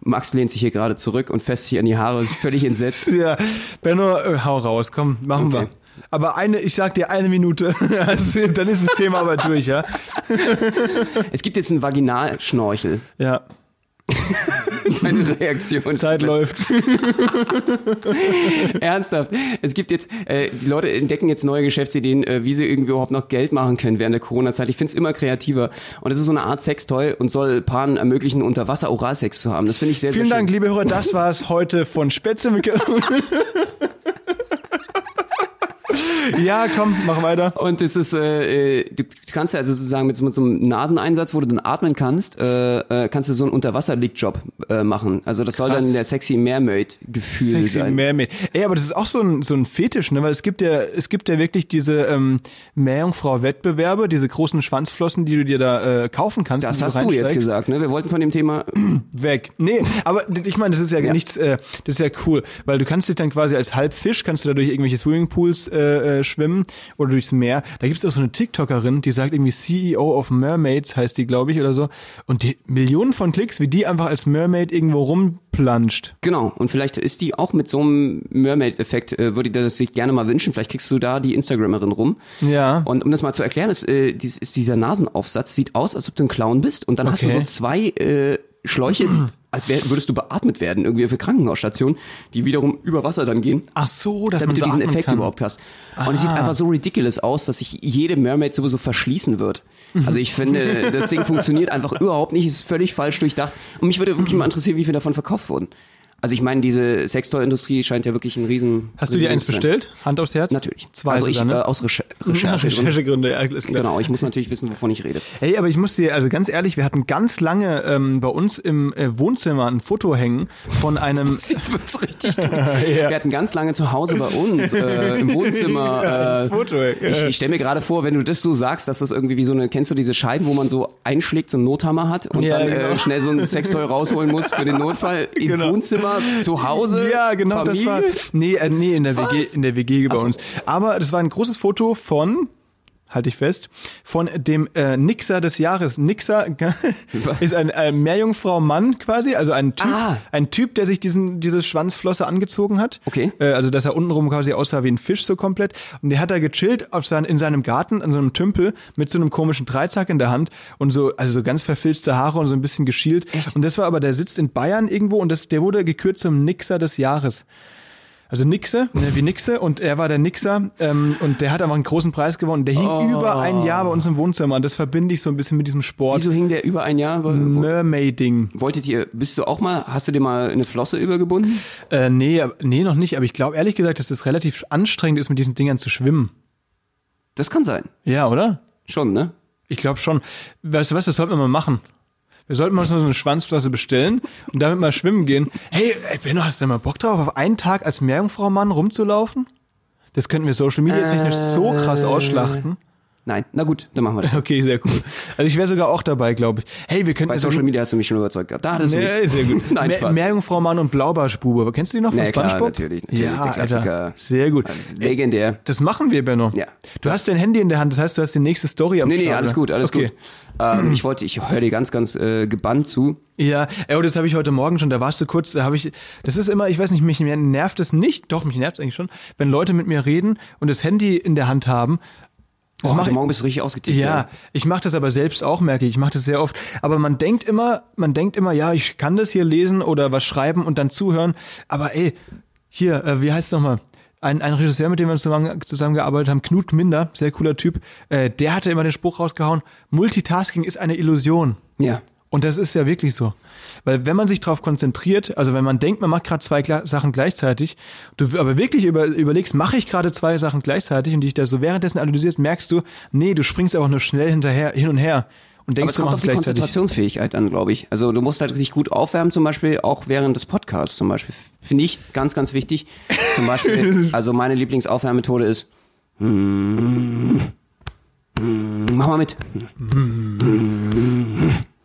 S2: Max lehnt sich hier gerade zurück und fest hier in die Haare, ist völlig entsetzt.
S1: Ja, Benno, äh, hau raus, komm, machen
S2: Okay.
S1: wir. Aber eine, ich sag dir eine Minute, also, dann ist das Thema aber durch, ja?
S2: Es gibt jetzt einen Vaginalschnorchel.
S1: Ja,
S2: Deine Reaktion ist
S1: Zeit läuft.
S2: Ernsthaft. Es gibt jetzt, äh, die Leute entdecken jetzt neue Geschäftsideen, äh, wie sie irgendwie überhaupt noch Geld machen können während der Corona-Zeit. Ich finde es immer kreativer. Und es ist so eine Art Sextoy und soll Paaren ermöglichen, unter Wasser Oralsex zu haben. Das finde ich sehr,
S1: Vielen
S2: sehr
S1: Dank,
S2: schön.
S1: liebe Hörer, das war's heute von Spätzle Ja, komm, mach weiter.
S2: Und es ist, äh, äh, du kannst ja also sozusagen mit, so- mit so einem Naseneinsatz, wo du dann atmen kannst, äh, äh, kannst du so einen Unterwasser-Lickjob äh, machen. Also das soll
S1: Krass.
S2: dann der sexy Mermaid-Gefühl
S1: Sexy
S2: sein.
S1: Mermaid. Ey, aber das ist auch so ein, so ein Fetisch, ne? Weil es gibt ja, es gibt ja wirklich diese ähm, Meerjungfrau-Wettbewerbe, diese großen Schwanzflossen, die du dir da äh, kaufen kannst.
S2: das hast du jetzt
S1: reinsteigst.
S2: gesagt, ne? Wir wollten von dem Thema
S1: Weg. Nee, aber ich meine, das ist ja,
S2: Ja.
S1: nichts, äh, das ist ja cool, weil du kannst dich dann quasi als Halbfisch, kannst du da durch irgendwelche Swimmingpools äh, äh, schwimmen oder durchs Meer. Da gibt es auch so eine TikTokerin, die sagt irgendwie CEO of Mermaids, heißt die, glaube ich, oder so. Und die Millionen von Klicks, wie die einfach als Mermaid irgendwo rumplanscht.
S2: Genau, und vielleicht ist die auch mit so einem Mermaid-Effekt, äh, würde ich das sich gerne mal wünschen. Vielleicht kriegst du da die Instagramerin rum.
S1: Ja.
S2: Und um das mal zu erklären, ist, äh, dies, ist dieser Nasenaufsatz sieht aus, als ob du ein Clown bist und dann hast du
S1: Okay.
S2: so zwei äh, Schläuche, als wär, würdest du beatmet werden, irgendwie für Krankenhausstationen, die wiederum über Wasser dann gehen.
S1: Ach so, dass
S2: Damit du diesen Effekt
S1: kann.
S2: überhaupt hast. Und es sieht
S1: Ah.
S2: einfach so ridiculous aus, dass sich jede Mermaid sowieso verschließen wird. Also ich finde, das Ding funktioniert einfach überhaupt nicht, ist völlig falsch durchdacht. Und mich würde wirklich mal interessieren, wie viel davon verkauft wurden. Also ich meine, diese Sextoy-Industrie scheint ja wirklich ein riesen...
S1: Hast du dir eins bestellt? Hand aufs Herz?
S2: Natürlich.
S1: Zwei
S2: also ich
S1: sogar, ne?
S2: äh, aus Recher Recherche.
S1: Recherchegründe, ja, alles klar.
S2: Genau, ich muss natürlich wissen, wovon ich rede.
S1: Hey, aber ich muss dir, also ganz ehrlich, wir hatten ganz lange ähm, bei uns im äh, Wohnzimmer ein Foto hängen von einem.
S2: Jetzt wird's richtig gut.
S1: Ja.
S2: Wir hatten ganz lange zu Hause bei uns äh, im Wohnzimmer.
S1: Ja,
S2: Äh,
S1: Foto, ja.
S2: Ich, ich stelle mir gerade vor, wenn du das so sagst, dass das irgendwie wie so eine, kennst du diese Scheiben, wo man so einschlägt, so einen Nothammer hat und dann
S1: genau.
S2: äh, schnell so ein Sextoy rausholen muss für den Notfall im
S1: Genau.
S2: Wohnzimmer, zu Hause.
S1: Ja, genau, das war.
S2: Familie?
S1: Nee, äh, nee, in der
S2: Was?
S1: WG, in der WG bei
S2: so.
S1: uns. Aber das war ein großes Foto von halte ich fest, von dem äh, Nixer des Jahres. Nixer ist ein äh, Meerjungfrau-Mann quasi, also ein Typ,
S2: Ah.
S1: ein Typ, der sich diesen diese Schwanzflosse angezogen hat.
S2: Okay.
S1: Äh, also dass er untenrum quasi aussah wie ein Fisch so komplett. Und der hat da gechillt auf sein, in seinem Garten an so einem Tümpel mit so einem komischen Dreizack in der Hand und so also so ganz verfilzte Haare und so ein bisschen geschielt. Und das war aber der sitzt in Bayern irgendwo und das der wurde gekürt zum Nixer des Jahres. Also Nixe, ne, wie Nixe und er war der Nixer ähm, und der hat einfach einen großen Preis gewonnen. Der hing
S2: Oh.
S1: über ein Jahr bei uns im Wohnzimmer und das verbinde ich so ein bisschen mit diesem Sport.
S2: Wieso hing der über ein Jahr?
S1: Mermaiding.
S2: Wolltet ihr, bist du auch mal, hast du dir mal eine Flosse übergebunden?
S1: Äh, nee, nee, noch nicht, aber ich glaube ehrlich gesagt, dass es relativ anstrengend ist, mit diesen Dingern zu schwimmen.
S2: Das kann sein.
S1: Ja, oder?
S2: Schon, ne?
S1: Ich glaube schon. Weißt du was, das sollten wir mal machen. Wir sollten mal so eine Schwanzflosse bestellen und damit mal schwimmen gehen. Hey, ey, Benno, hast du mal Bock drauf, auf einen Tag als Meerjungfrau-Mann rumzulaufen? Das könnten wir Social Media technisch so krass ausschlachten.
S2: Nein. Na gut, dann machen wir das.
S1: Okay, sehr cool. Also ich wäre sogar auch dabei, glaube ich. Hey, wir könnten
S2: Bei
S1: so
S2: Social Media hast du mich schon überzeugt gehabt. Da hattest du
S1: Nee,
S2: mich.
S1: sehr gut.
S2: Nein,
S1: Meer-
S2: Spaß.
S1: Meerjungfrau Mann und Blaubarschbube. Kennst du die noch von
S2: Nee, klar,
S1: SpongeBob?
S2: natürlich, natürlich,
S1: Ja,
S2: der Klassiker.
S1: Alter, sehr gut.
S2: Also, legendär.
S1: Das machen wir, Benno.
S2: Ja.
S1: Du hast dein Handy in der Hand, das heißt, du hast die nächste Story am
S2: Nee, nee,
S1: Start,
S2: alles
S1: ne?
S2: gut, alles
S1: okay.
S2: gut. Ähm, ich wollte, ich höre dir ganz, ganz äh, gebannt zu.
S1: Ja, ey, oh, das habe ich heute Morgen schon, da warst du kurz, da habe ich, das ist immer, ich weiß nicht, mich nervt es nicht, doch, mich nervt es eigentlich schon, wenn Leute mit mir reden und das Handy in der Hand haben. Das
S2: Oh,
S1: mach
S2: heute
S1: ich-
S2: Morgen bist du richtig ausgetickt.
S1: Ja, ich mache das aber selbst auch, merke ich. Ich mache das sehr oft. Aber man denkt immer, man denkt immer, ja, ich kann das hier lesen oder was schreiben und dann zuhören. Aber ey, hier, äh, wie heißt es nochmal? Ein, ein Regisseur, mit dem wir zusammen, zusammengearbeitet haben, Knut Minder, sehr cooler Typ, äh, der hatte immer den Spruch rausgehauen, Multitasking ist eine Illusion.
S2: Ja.
S1: Und das ist ja wirklich so. Weil wenn man sich darauf konzentriert, also wenn man denkt, man macht gerade zwei Sachen gleichzeitig, du aber wirklich über, überlegst, mache ich gerade zwei Sachen gleichzeitig und dich da so währenddessen analysierst, merkst du, nee, du springst einfach nur schnell hinterher, hin und her und
S2: Aber
S1: denkst,
S2: es
S1: du
S2: kommt auf die. Konzentrationsfähigkeit an, glaube ich. Also du musst halt richtig gut aufwärmen, zum Beispiel auch während des Podcasts zum Beispiel. Finde ich ganz, ganz wichtig. Zum Beispiel, also meine Lieblingsaufwärmmethode ist Mach mal mit.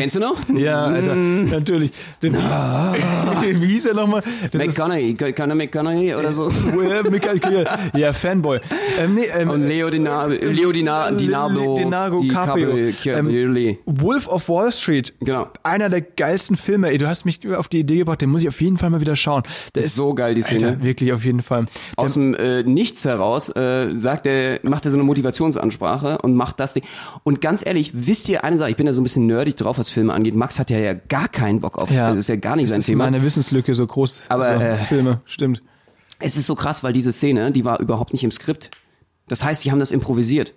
S2: Kennst du noch?
S1: Ja, Alter, natürlich. Den, wie hieß er nochmal? Das ist-
S2: McConaughey, Conor McConaughey oder so.
S1: Michael- ja, Fanboy. Ähm, nee, ähm,
S2: Und Leo Dina Leo Dina Dinardo.
S1: Dinardo Caprio. Ähm, Wolf of Wall Street.
S2: Genau.
S1: Einer der geilsten Filme. Ey, du hast mich auf die Idee gebracht, den muss ich auf jeden Fall mal wieder schauen. Der
S2: Ist so geil, die Szene.
S1: Alter, wirklich auf jeden Fall.
S2: Aus dem äh, Nichts heraus äh, sagt er, macht er so eine Motivationsansprache und macht das Ding. Und ganz ehrlich, wisst ihr eine Sache, ich bin ja so ein bisschen nerdig drauf, was Filme angeht. Max hat ja, ja gar keinen Bock auf,
S1: Ja.
S2: also ist ja gar nicht
S1: das
S2: sein
S1: ist
S2: Thema.
S1: meine Wissenslücke so groß.
S2: Aber,
S1: also,
S2: äh,
S1: Filme, stimmt.
S2: Es ist so krass, weil diese Szene, die war überhaupt nicht im Skript. Das heißt, die haben das improvisiert.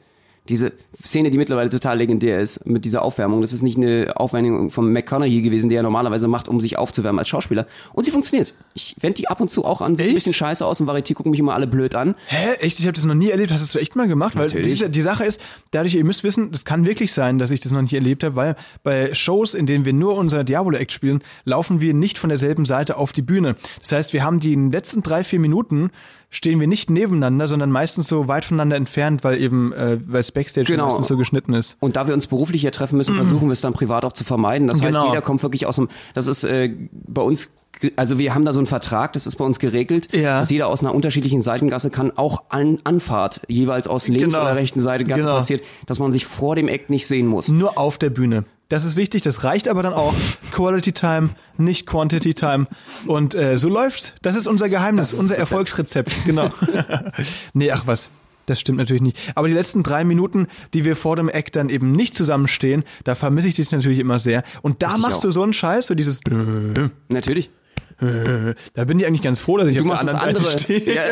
S2: Diese Szene, die mittlerweile total legendär ist, mit dieser Aufwärmung, das ist nicht eine Aufwärmung von McConaughey gewesen, die er normalerweise macht, um sich aufzuwärmen als Schauspieler. Und sie funktioniert. Ich wende die ab und zu auch an, sieht ein
S1: Echt?
S2: bisschen scheiße aus und Varieté gucken mich immer alle blöd an.
S1: Hä? Echt? Ich habe das noch nie erlebt. Hast du das echt mal gemacht? Weil
S2: Natürlich.
S1: diese, die Sache ist, dadurch, ihr müsst wissen, das kann wirklich sein, dass ich das noch nicht erlebt habe, weil bei Shows, in denen wir nur unser Diabolo-Act spielen, laufen wir nicht von derselben Seite auf die Bühne. Das heißt, wir haben die letzten drei, vier Minuten stehen wir nicht nebeneinander, sondern meistens so weit voneinander entfernt, weil eben, äh, weil Backstage
S2: Genau.
S1: meistens so geschnitten ist.
S2: Und da wir uns beruflich ja treffen müssen, versuchen wir es dann privat auch zu vermeiden. Das heißt,
S1: Genau.
S2: jeder kommt wirklich aus dem, das ist äh, bei uns, also wir haben da so einen Vertrag, das ist bei uns geregelt,
S1: Ja.
S2: dass jeder aus einer unterschiedlichen Seitengasse kann, auch an Anfahrt, jeweils aus links
S1: Genau.
S2: oder rechten Seitengasse
S1: Genau.
S2: passiert, dass man sich vor dem Act nicht sehen muss.
S1: Nur auf der Bühne. Das ist wichtig, das reicht aber dann auch. Quality Time, nicht Quantity Time. Und äh, so läuft's. Das ist unser Geheimnis,
S2: Das
S1: unser. Erfolgsrezept. Genau. nee, ach was. Das stimmt natürlich nicht. Aber die letzten drei Minuten, die wir vor dem Act dann eben nicht zusammenstehen, da vermisse ich dich natürlich immer sehr. Und da
S2: Richtig
S1: machst
S2: auch.
S1: du so einen Scheiß, so dieses.
S2: Natürlich.
S1: Da bin ich eigentlich ganz froh, dass ich
S2: Du
S1: auf der
S2: machst das
S1: anderen
S2: andere.
S1: Seite stehe.
S2: Ja.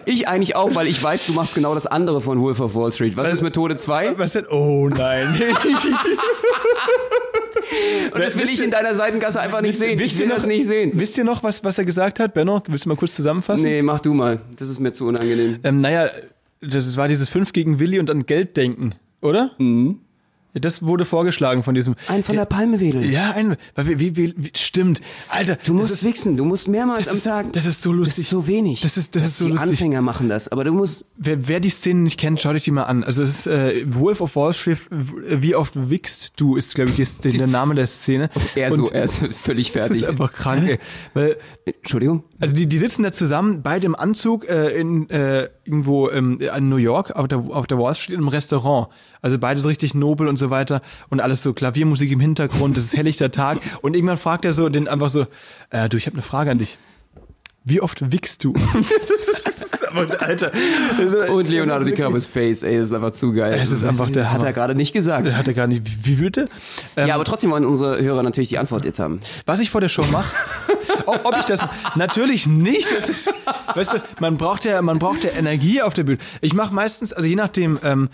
S2: ich eigentlich auch, weil ich weiß, du machst genau das andere von Wolf of Wall Street. Was ist Methode 2?
S1: Was denn? Oh nein.
S2: Und das will ich in deiner Seitengasse einfach nicht
S1: Wisst-
S2: sehen.
S1: wisst
S2: Ich
S1: ihr
S2: will das
S1: noch-
S2: nicht sehen.
S1: Wisst ihr noch, was, was er gesagt hat, Benno? Willst du mal kurz zusammenfassen?
S2: Nee, mach du mal. Das ist mir zu unangenehm.
S1: Ähm, naja, das war dieses 5 gegen Willi und an Geld denken, oder? Mhm. Das wurde vorgeschlagen von diesem.
S2: Ein von der Palme wedeln.
S1: Ja, ein. Wie, wie, wie, stimmt. Alter,
S2: Du musst
S1: das ist,
S2: wichsen, du musst mehrmals
S1: das
S2: am
S1: ist,
S2: Tag.
S1: das ist so lustig.
S2: Das ist so wenig.
S1: Das ist, das ist so
S2: die
S1: lustig.
S2: Anfänger machen das, aber du musst.
S1: Wer, wer die Szene nicht kennt, schaut euch die mal an. Also es ist äh, Wolf of Wall Street, wie oft wickst du, ist glaube ich die, der Name der Szene.
S2: Er so, er ist völlig
S1: das
S2: fertig.
S1: ist einfach krank, ey. Weil
S2: Entschuldigung?
S1: Also die, die sitzen da zusammen, beide im Anzug äh, in äh, irgendwo ähm, in New York auf der, auf der Wall Street im Restaurant. Also beide so richtig nobel und so weiter und alles so Klaviermusik im Hintergrund, es ist helllichter Tag und irgendwann fragt er so den einfach so, äh, du, ich habe eine Frage an dich. Wie oft wickst du? das ist, das ist aber, Alter.
S2: Und Leonardo DiCaprio's Face, ey, das ist einfach zu geil.
S1: Es ist einfach der
S2: Hat
S1: Hammer.
S2: er gerade nicht gesagt.
S1: Hat er gar nicht. Wie, wie bitte? Ähm,
S2: Ja, aber trotzdem wollen unsere Hörer natürlich die Antwort jetzt haben.
S1: Was ich vor der Show mache, ob, ob ich das natürlich nicht. Das ist, weißt du, man braucht ja, man braucht ja Energie auf der Bühne. Ich mache meistens, also je nachdem. Ähm,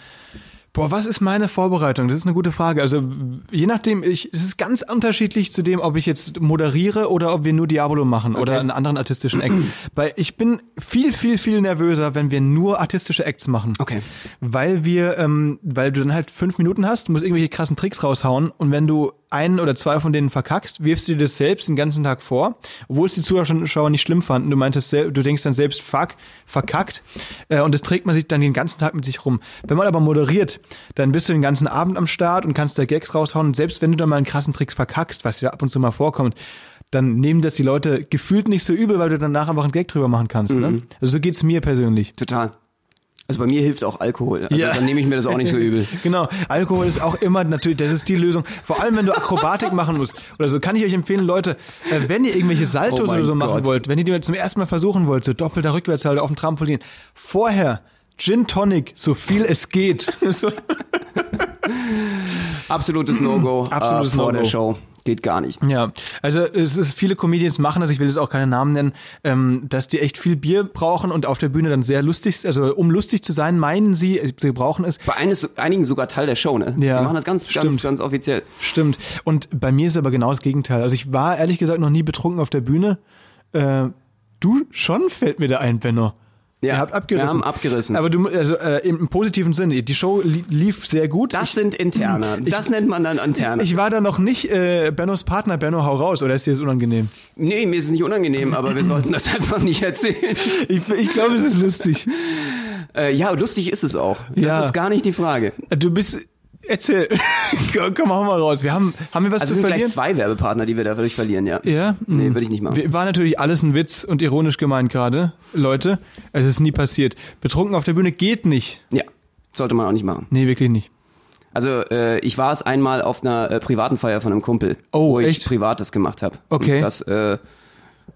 S1: Boah, was ist meine Vorbereitung? Das ist eine gute Frage. Also je nachdem, ich, es ist ganz unterschiedlich zu dem, ob ich jetzt moderiere oder ob wir nur Diabolo machen oder einen anderen artistischen Act. Weil ich bin viel, viel, viel nervöser, wenn wir nur artistische Acts machen.
S2: Okay.
S1: Weil wir, ähm, weil du dann halt fünf Minuten hast, musst irgendwelche krassen Tricks raushauen und wenn du einen oder zwei von denen verkackst, wirfst du dir das selbst den ganzen Tag vor, obwohl es die Zuschauer nicht schlimm fanden. Du meintest, du denkst dann selbst, fuck, verkackt. Äh, und das trägt man sich dann den ganzen Tag mit sich rum. Wenn man aber moderiert, dann bist du den ganzen Abend am Start und kannst da Gags raushauen. Und selbst wenn du dann mal einen krassen Trick verkackst, was ja ab und zu mal vorkommt, dann nehmen das die Leute gefühlt nicht so übel, weil du danach einfach einen Gag drüber machen kannst. Ne? Also so geht's mir persönlich.
S2: Total. Also bei mir hilft auch Alkohol. Also
S1: Ja.
S2: dann nehme ich mir das auch nicht so übel.
S1: Genau, Alkohol ist auch immer natürlich, das ist die Lösung. Vor allem, wenn du Akrobatik machen musst oder so, kann ich euch empfehlen, Leute, äh, wenn ihr irgendwelche Saltos
S2: Oh
S1: oder so machen
S2: Gott.
S1: wollt, wenn ihr die zum ersten Mal versuchen wollt, so doppelter Rückwärtssalto auf dem Trampolin, vorher Gin Tonic, so viel es geht. so,
S2: Absolutes No-Go
S1: Absolutes
S2: äh, vor
S1: No-Go.
S2: der Show. Geht gar nicht.
S1: ja, also es ist viele Comedians machen das, ich will jetzt auch keine Namen nennen, ähm, dass die echt viel Bier brauchen und auf der Bühne dann sehr lustig, also um lustig zu sein, meinen sie, sie brauchen es.
S2: Bei eines, einigen sogar Teil der Show, ne?
S1: Ja,
S2: Die machen das ganz, ganz,
S1: stimmt.
S2: ganz offiziell.
S1: Stimmt. Und bei mir ist aber genau das Gegenteil. Also ich war ehrlich gesagt noch nie betrunken auf der Bühne. Äh, du schon fällt mir da ein, Benno.
S2: Ja,
S1: Ihr habt abgerissen.
S2: wir haben abgerissen.
S1: Aber du, also äh, im, im positiven Sinne, die Show li lief sehr gut.
S2: Das sind Interne. Das nennt man dann Interne.
S1: ich war da noch nicht äh, Bennos Partner, Benno, hau raus, oder ist dir das unangenehm?
S2: nee, mir ist es nicht unangenehm, aber wir sollten das einfach nicht erzählen.
S1: Ich, ich glaube, es ist lustig.
S2: Äh, ja, lustig ist es auch. Das
S1: Ja.
S2: ist gar nicht die Frage.
S1: Du bist, Erzähl. komm, hau mal raus. Wir haben, haben wir was
S2: Also
S1: zu
S2: sind
S1: verlieren?
S2: gleich zwei Werbepartner, die wir dadurch verlieren, ja.
S1: Ja?
S2: Nee,
S1: Hm.
S2: würde ich nicht machen.
S1: War natürlich alles ein Witz und ironisch gemeint gerade. Leute, es ist nie passiert. Betrunken auf der Bühne geht nicht.
S2: Ja, sollte man auch nicht machen.
S1: Nee, wirklich nicht.
S2: Also äh, ich war es einmal auf einer äh, privaten Feier von einem Kumpel,
S1: Oh,
S2: wo ich
S1: echt?
S2: privat das gemacht habe.
S1: Okay.
S2: Und das, äh,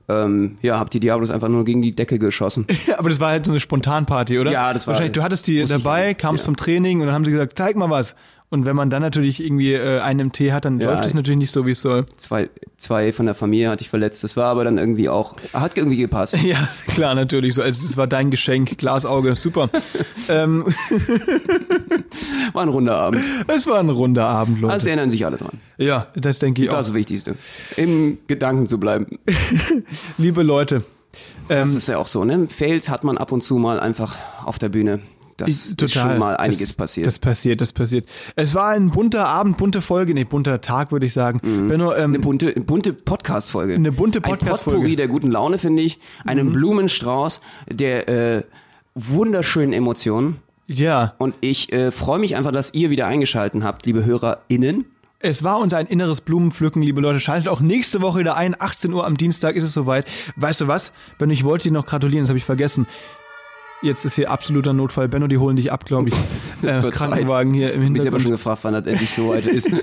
S2: ähm, ja, hab die Diablos einfach nur gegen die Decke geschossen.
S1: Ja, aber das war halt so eine Spontanparty, oder?
S2: Ja, das war-
S1: Wahrscheinlich, du hattest die dabei, kamst
S2: ja.
S1: vom Training und dann haben sie gesagt, zeig mal was. Und wenn man dann natürlich irgendwie äh, einen im Tee hat, dann
S2: Ja,
S1: läuft es
S2: ich-
S1: natürlich nicht so, wie es soll.
S2: Zwei, zwei von der Familie hatte ich verletzt. Das war aber dann irgendwie auch, hat irgendwie gepasst.
S1: Ja, klar, natürlich. So, also, es war dein Geschenk, Glasauge, super. ähm,
S2: War ein runder Abend.
S1: es war ein runder Abend, Leute.
S2: Also erinnern sich alle dran.
S1: ja, das denke ich
S2: Das
S1: auch.
S2: ist das Wichtigste. Im Gedanken zu bleiben.
S1: Liebe Leute,
S2: Das
S1: ähm,
S2: ist ja auch so, ne? Fails hat man ab und zu mal einfach auf der Bühne. Das
S1: ich-
S2: ist schon mal einiges
S1: das,
S2: passiert.
S1: Das passiert, das passiert. Es war ein bunter Abend, bunte Folge, nee, bunter Tag, würde ich sagen. Benno, ähm,
S2: Mhm. Eine bunte, bunte Podcast-Folge.
S1: Eine bunte
S2: Ein
S1: Podcast-Folge. Mhm.
S2: Potpourri der guten Laune, finde ich. Einen Blumenstrauß der äh, wunderschönen Emotionen.
S1: ja,
S2: Und ich äh, freue mich einfach, dass ihr wieder eingeschalten habt, liebe HörerInnen.
S1: Es war uns ein inneres Blumenpflücken, liebe Leute. Schaltet auch nächste Woche wieder ein. 18 Uhr am Dienstag ist es soweit. Weißt du was? Benno, ich wollte dir noch gratulieren, das habe ich vergessen. Jetzt ist hier absoluter Notfall. Benno, die holen dich ab, glaube ich.
S2: Es
S1: Äh,
S2: wird
S1: Krankenwagen hier im
S2: Ich bin aber
S1: Hintergrund.
S2: schon gefragt, wann das endlich so weit ist.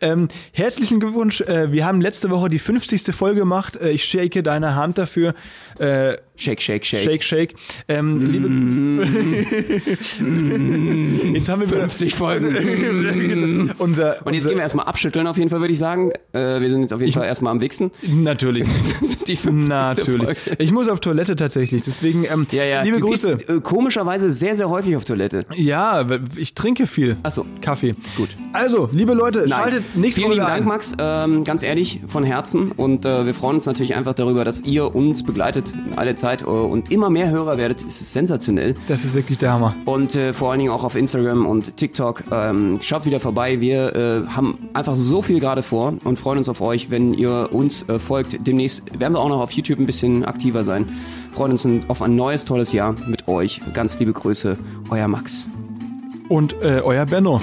S1: Ähm, herzlichen Glückwunsch. Äh, wir haben letzte Woche die 50. Folge gemacht. Äh, ich shake deine Hand dafür. Äh,
S2: Shake, shake, shake.
S1: shake, shake. Ähm, liebe Jetzt haben wir wieder
S2: 50 Folgen.
S1: unser,
S2: Und jetzt
S1: unser
S2: gehen wir erstmal abschütteln, auf jeden Fall, würde ich sagen. Äh, wir sind jetzt auf jeden Fall erstmal am Wichsen.
S1: natürlich,
S2: Die 50.
S1: natürlich.
S2: Folge.
S1: Ich muss auf Toilette tatsächlich. Deswegen ähm,
S2: Ja, ja.
S1: liebe Grüße.
S2: Gehst, äh, komischerweise sehr, sehr häufig auf Toilette.
S1: Ja, ich trinke viel.
S2: Ach so.
S1: Kaffee.
S2: Gut.
S1: Also, liebe Leute, schaltet nächste
S2: Vielen
S1: Woche
S2: lieben Dank,
S1: ein.
S2: Max. Ähm, ganz ehrlich, von Herzen. Und äh, wir freuen uns natürlich einfach darüber, dass ihr uns begleitet alle Zeit äh, und immer mehr Hörer werdet. Es ist sensationell.
S1: Das ist wirklich der Hammer.
S2: Und äh, vor allen Dingen auch auf Instagram und TikTok. Ähm, schaut wieder vorbei. Wir äh, haben einfach so viel gerade vor und freuen uns auf euch, wenn ihr uns äh, folgt. Demnächst werden wir auch noch auf YouTube ein bisschen aktiver sein. Freuen uns auf ein neues, tolles Jahr mit euch. Ganz liebe Grüße, euer Max.
S1: Und äh, euer Benno.